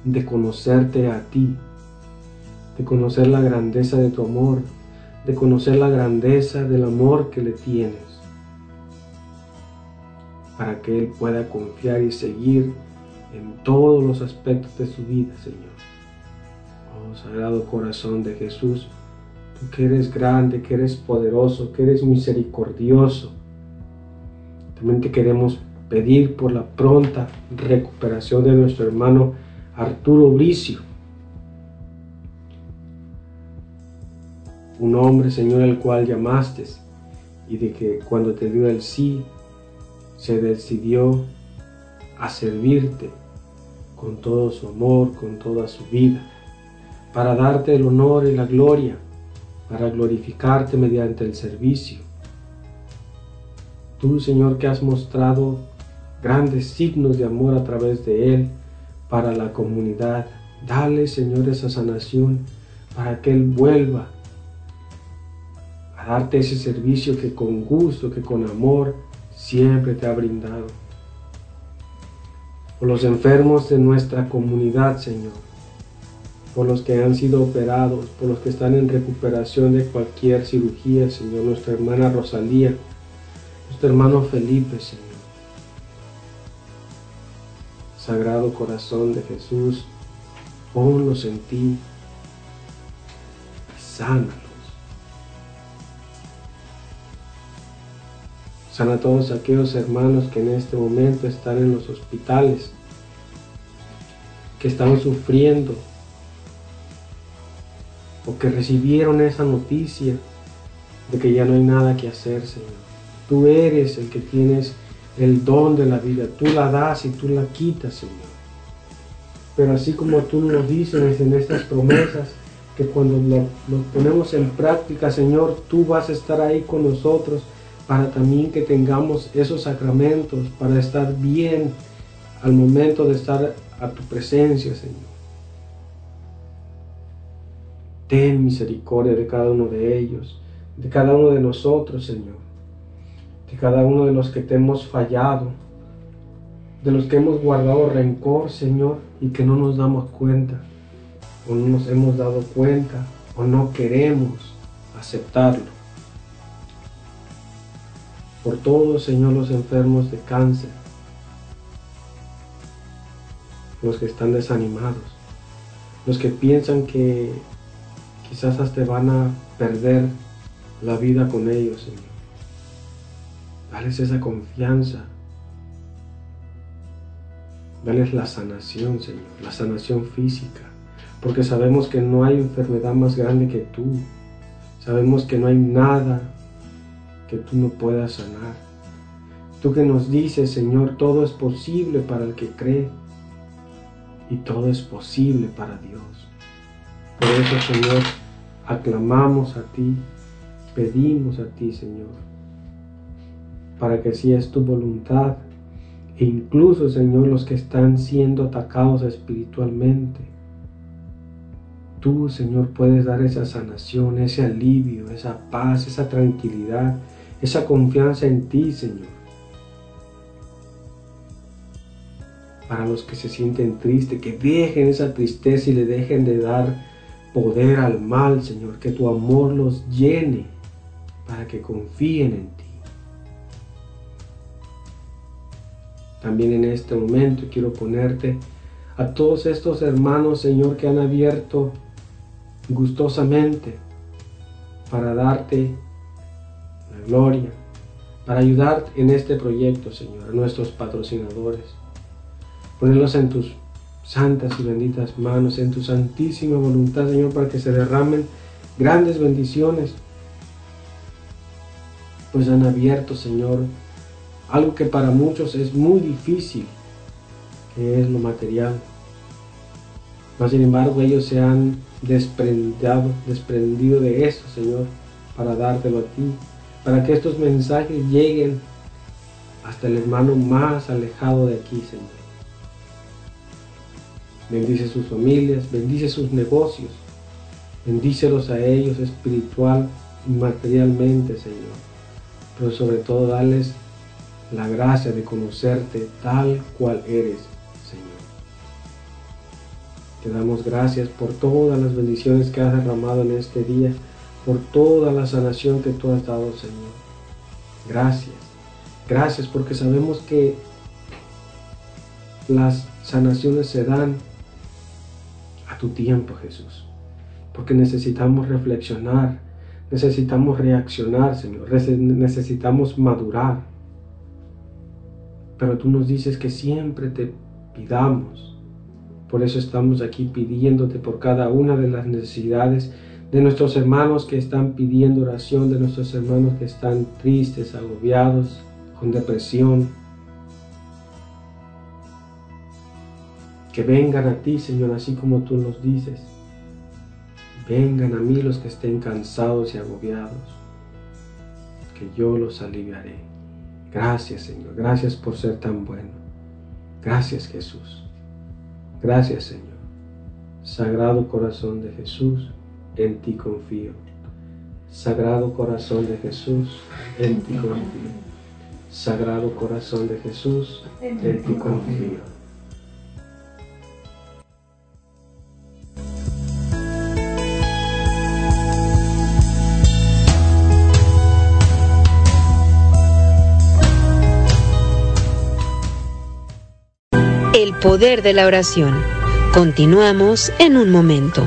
de conocerte a ti, de conocer la grandeza de tu amor, de conocer la grandeza del amor que le tienes, para que Él pueda confiar y seguir en todos los aspectos de su vida, Señor. Oh Sagrado Corazón de Jesús, tú que eres grande, que eres poderoso, que eres misericordioso, también te queremos pedir por la pronta recuperación de nuestro hermano Arturo Bricio. Un hombre, Señor, al cual llamaste y de que cuando te dio el sí, se decidió a servirte con todo su amor, con toda su vida, para darte el honor y la gloria, para glorificarte mediante el servicio. Tú, Señor, que has mostrado grandes signos de amor a través de Él para la comunidad. Dale, Señor, esa sanación para que Él vuelva a darte ese servicio que con gusto, que con amor siempre te ha brindado. Por los enfermos de nuestra comunidad, Señor. Por los que han sido operados, por los que están en recuperación de cualquier cirugía, Señor. Nuestra hermana Rosalía hermano Felipe, Señor. Sagrado corazón de Jesús, ponlos en ti y sánalos. Sana a todos aquellos hermanos que en este momento están en los hospitales, que están sufriendo o que recibieron esa noticia de que ya no hay nada que hacer, Señor. Tú eres el que tienes el don de la vida. Tú la das y tú la quitas, Señor. Pero así como tú nos dices en estas promesas, que cuando lo, ponemos en práctica, Señor, tú vas a estar ahí con nosotros para también que tengamos esos sacramentos, para estar bien al momento de estar a tu presencia, Señor. Ten misericordia de cada uno de ellos, de cada uno de nosotros, Señor cada uno de los que te hemos fallado, de los que hemos guardado rencor, Señor, y que no nos damos cuenta, o no nos hemos dado cuenta, o no queremos aceptarlo. Por todos, Señor, los enfermos de cáncer, los que están desanimados, los que piensan que quizás hasta van a perder la vida con ellos, Señor. Dales esa confianza. Dales la sanación, Señor, la sanación física. Porque sabemos que no hay enfermedad más grande que tú. Sabemos que no hay nada que tú no puedas sanar. Tú que nos dices, Señor, todo es posible para el que cree y todo es posible para Dios. Por eso, Señor, aclamamos a ti, pedimos a ti, Señor para que si es tu voluntad, e incluso, Señor, los que están siendo atacados espiritualmente, tú, Señor, puedes dar esa sanación, ese alivio, esa paz, esa tranquilidad, esa confianza en ti, Señor. Para los que se sienten tristes, que dejen esa tristeza y le dejen de dar poder al mal, Señor, que tu amor los llene para que confíen en ti. También en este momento quiero ponerte a todos estos hermanos, Señor, que han abierto gustosamente para darte la gloria, para ayudar en este proyecto, Señor, a nuestros patrocinadores. Ponerlos en tus santas y benditas manos, en tu santísima voluntad, Señor, para que se derramen grandes bendiciones. Pues han abierto, Señor, algo que para muchos es muy difícil, que es lo material. Mas sin embargo ellos se han desprendido, desprendido de eso, Señor, para dártelo a ti, para que estos mensajes lleguen hasta el hermano más alejado de aquí, Señor. Bendice sus familias, bendice sus negocios, bendícelos a ellos espiritual y materialmente, Señor. Pero sobre todo, dales la gracia de conocerte tal cual eres, Señor. Te damos gracias por todas las bendiciones que has derramado en este día, por toda la sanación que tú has dado, Señor. Gracias. Gracias porque sabemos que las sanaciones se dan a tu tiempo, Jesús. Porque necesitamos reflexionar, necesitamos reaccionar, Señor. Necesitamos madurar pero tú nos dices que siempre te pidamos. Por eso estamos aquí pidiéndote por cada una de las necesidades de nuestros hermanos que están pidiendo oración, de nuestros hermanos que están tristes, agobiados, con depresión. Que vengan a ti, Señor, así como tú nos dices. Vengan a mí los que estén cansados y agobiados, que yo los aliviaré. Gracias Señor, gracias por ser tan bueno. Gracias Jesús. Gracias Señor. Sagrado corazón de Jesús, en ti confío. Sagrado corazón de Jesús, en ti confío. Sagrado corazón de Jesús, en ti confío.
poder de la oración. Continuamos en un momento.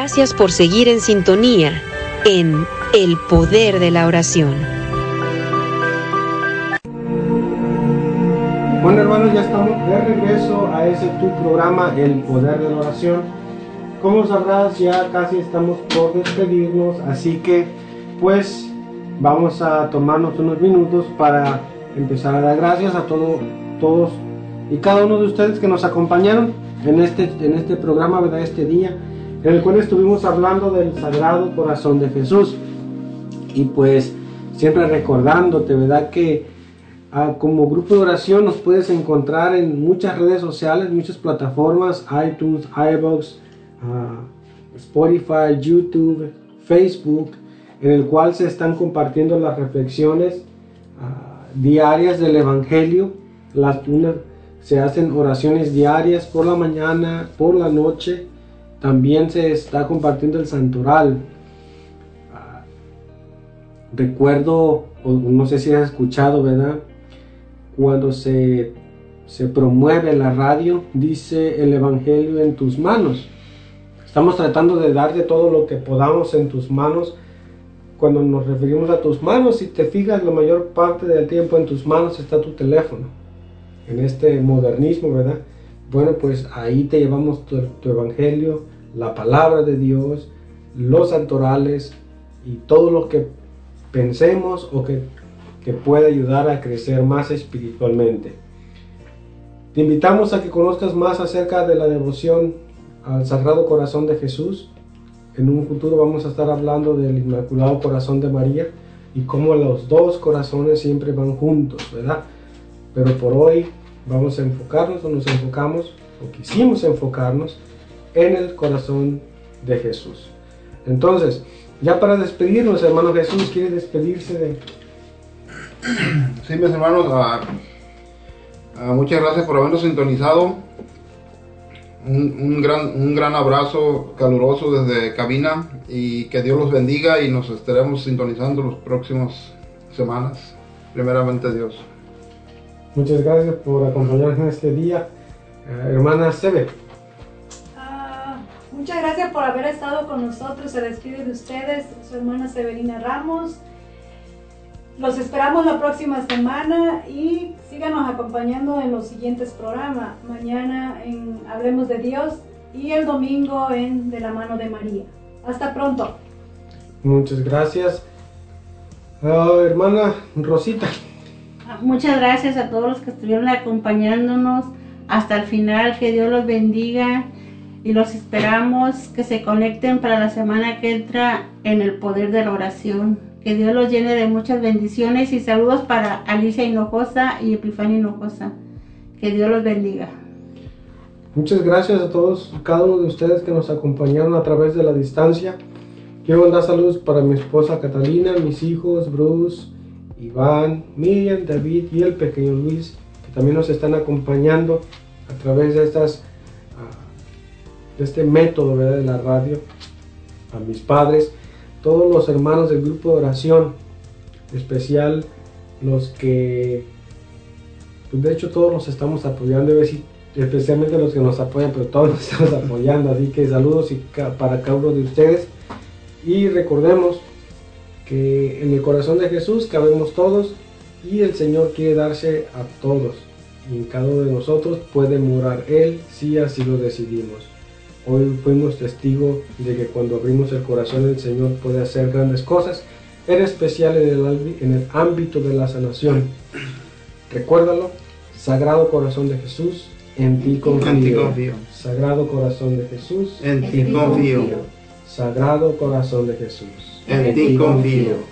Gracias por seguir en sintonía en El Poder de la Oración.
Bueno hermanos, ya estamos de regreso a ese tu programa El Poder de la Oración. Como sabrás, ya casi estamos por despedirnos, así que pues vamos a tomarnos unos minutos para empezar a dar gracias a todo, todos y cada uno de ustedes que nos acompañaron en este, en este programa, ¿verdad? Este día en el cual estuvimos hablando del Sagrado Corazón de Jesús. Y pues siempre recordándote, ¿verdad? Que ah, como grupo de oración nos puedes encontrar en muchas redes sociales, muchas plataformas, iTunes, iBox, ah, Spotify, YouTube, Facebook, en el cual se están compartiendo las reflexiones ah, diarias del Evangelio. Las, una, se hacen oraciones diarias por la mañana, por la noche también se está compartiendo el santoral. Ah, recuerdo, no sé si has escuchado, ¿verdad? Cuando se, promueve la radio, dice el Evangelio en tus manos. Estamos tratando de darte todo lo que podamos en tus manos. Cuando nos referimos a tus manos, si te fijas, la mayor parte del tiempo en tus manos está tu teléfono. En este modernismo, ¿verdad? Bueno, pues ahí te llevamos tu evangelio, la palabra de Dios, los santorales y todo lo que pensemos o que, que pueda ayudar a crecer más espiritualmente. Te invitamos a que conozcas más acerca de la devoción al Sagrado Corazón de Jesús. En un futuro vamos a estar hablando del Inmaculado Corazón de María y cómo los dos corazones siempre van juntos, ¿verdad? Pero por hoy vamos a enfocarnos o nos enfocamos o quisimos enfocarnos en el corazón de Jesús. Entonces, ya para despedirnos, hermano Jesús, ¿quiere despedirse de...?
Sí, mis hermanos, muchas gracias por habernos sintonizado. Un, gran, un gran abrazo caluroso desde cabina y que Dios los bendiga y nos estaremos sintonizando las próximas semanas. Primeramente Dios.
Muchas gracias por acompañarnos en este día. Eh, hermana Sebe,
Muchas gracias por haber estado con nosotros. Se despide de ustedes su hermana Severina Ramos. Los esperamos la próxima semana y síganos acompañando en los siguientes programas. Mañana en Hablemos de Dios y el domingo en De la mano de María. Hasta pronto.
Muchas gracias. Oh, hermana Rosita.
Ah, muchas gracias a todos los que estuvieron acompañándonos hasta el final. Que Dios los bendiga y los esperamos que se conecten para la semana que entra en el poder de la oración. Que Dios los llene de muchas bendiciones y saludos para Alicia Hinojosa y Epifanio Hinojosa. Que Dios los bendiga.
Muchas gracias a todos, cada uno de ustedes que nos acompañaron a través de la distancia. Quiero mandar saludos para mi esposa Catalina, mis hijos Bruce, Iván, Miriam, David y el pequeño Luis, que también nos están acompañando a través de estas este método de la radio, a mis padres, todos los hermanos del grupo de oración, especial los que, pues, de hecho todos nos estamos apoyando, especialmente los que nos apoyan, pero todos nos estamos apoyando, así que saludos para cada uno de ustedes. Y recordemos que en el corazón de Jesús cabemos todos y el Señor quiere darse a todos y en cada uno de nosotros puede morar Él si así lo decidimos. Hoy fuimos testigos de que cuando abrimos el corazón el Señor puede hacer grandes cosas, en especial en el, en el ámbito de la sanación. Recuérdalo, Sagrado Corazón de Jesús, en ti confío. confío. Sagrado Corazón de Jesús, en ti confío. Sagrado Corazón de Jesús, en ti confío.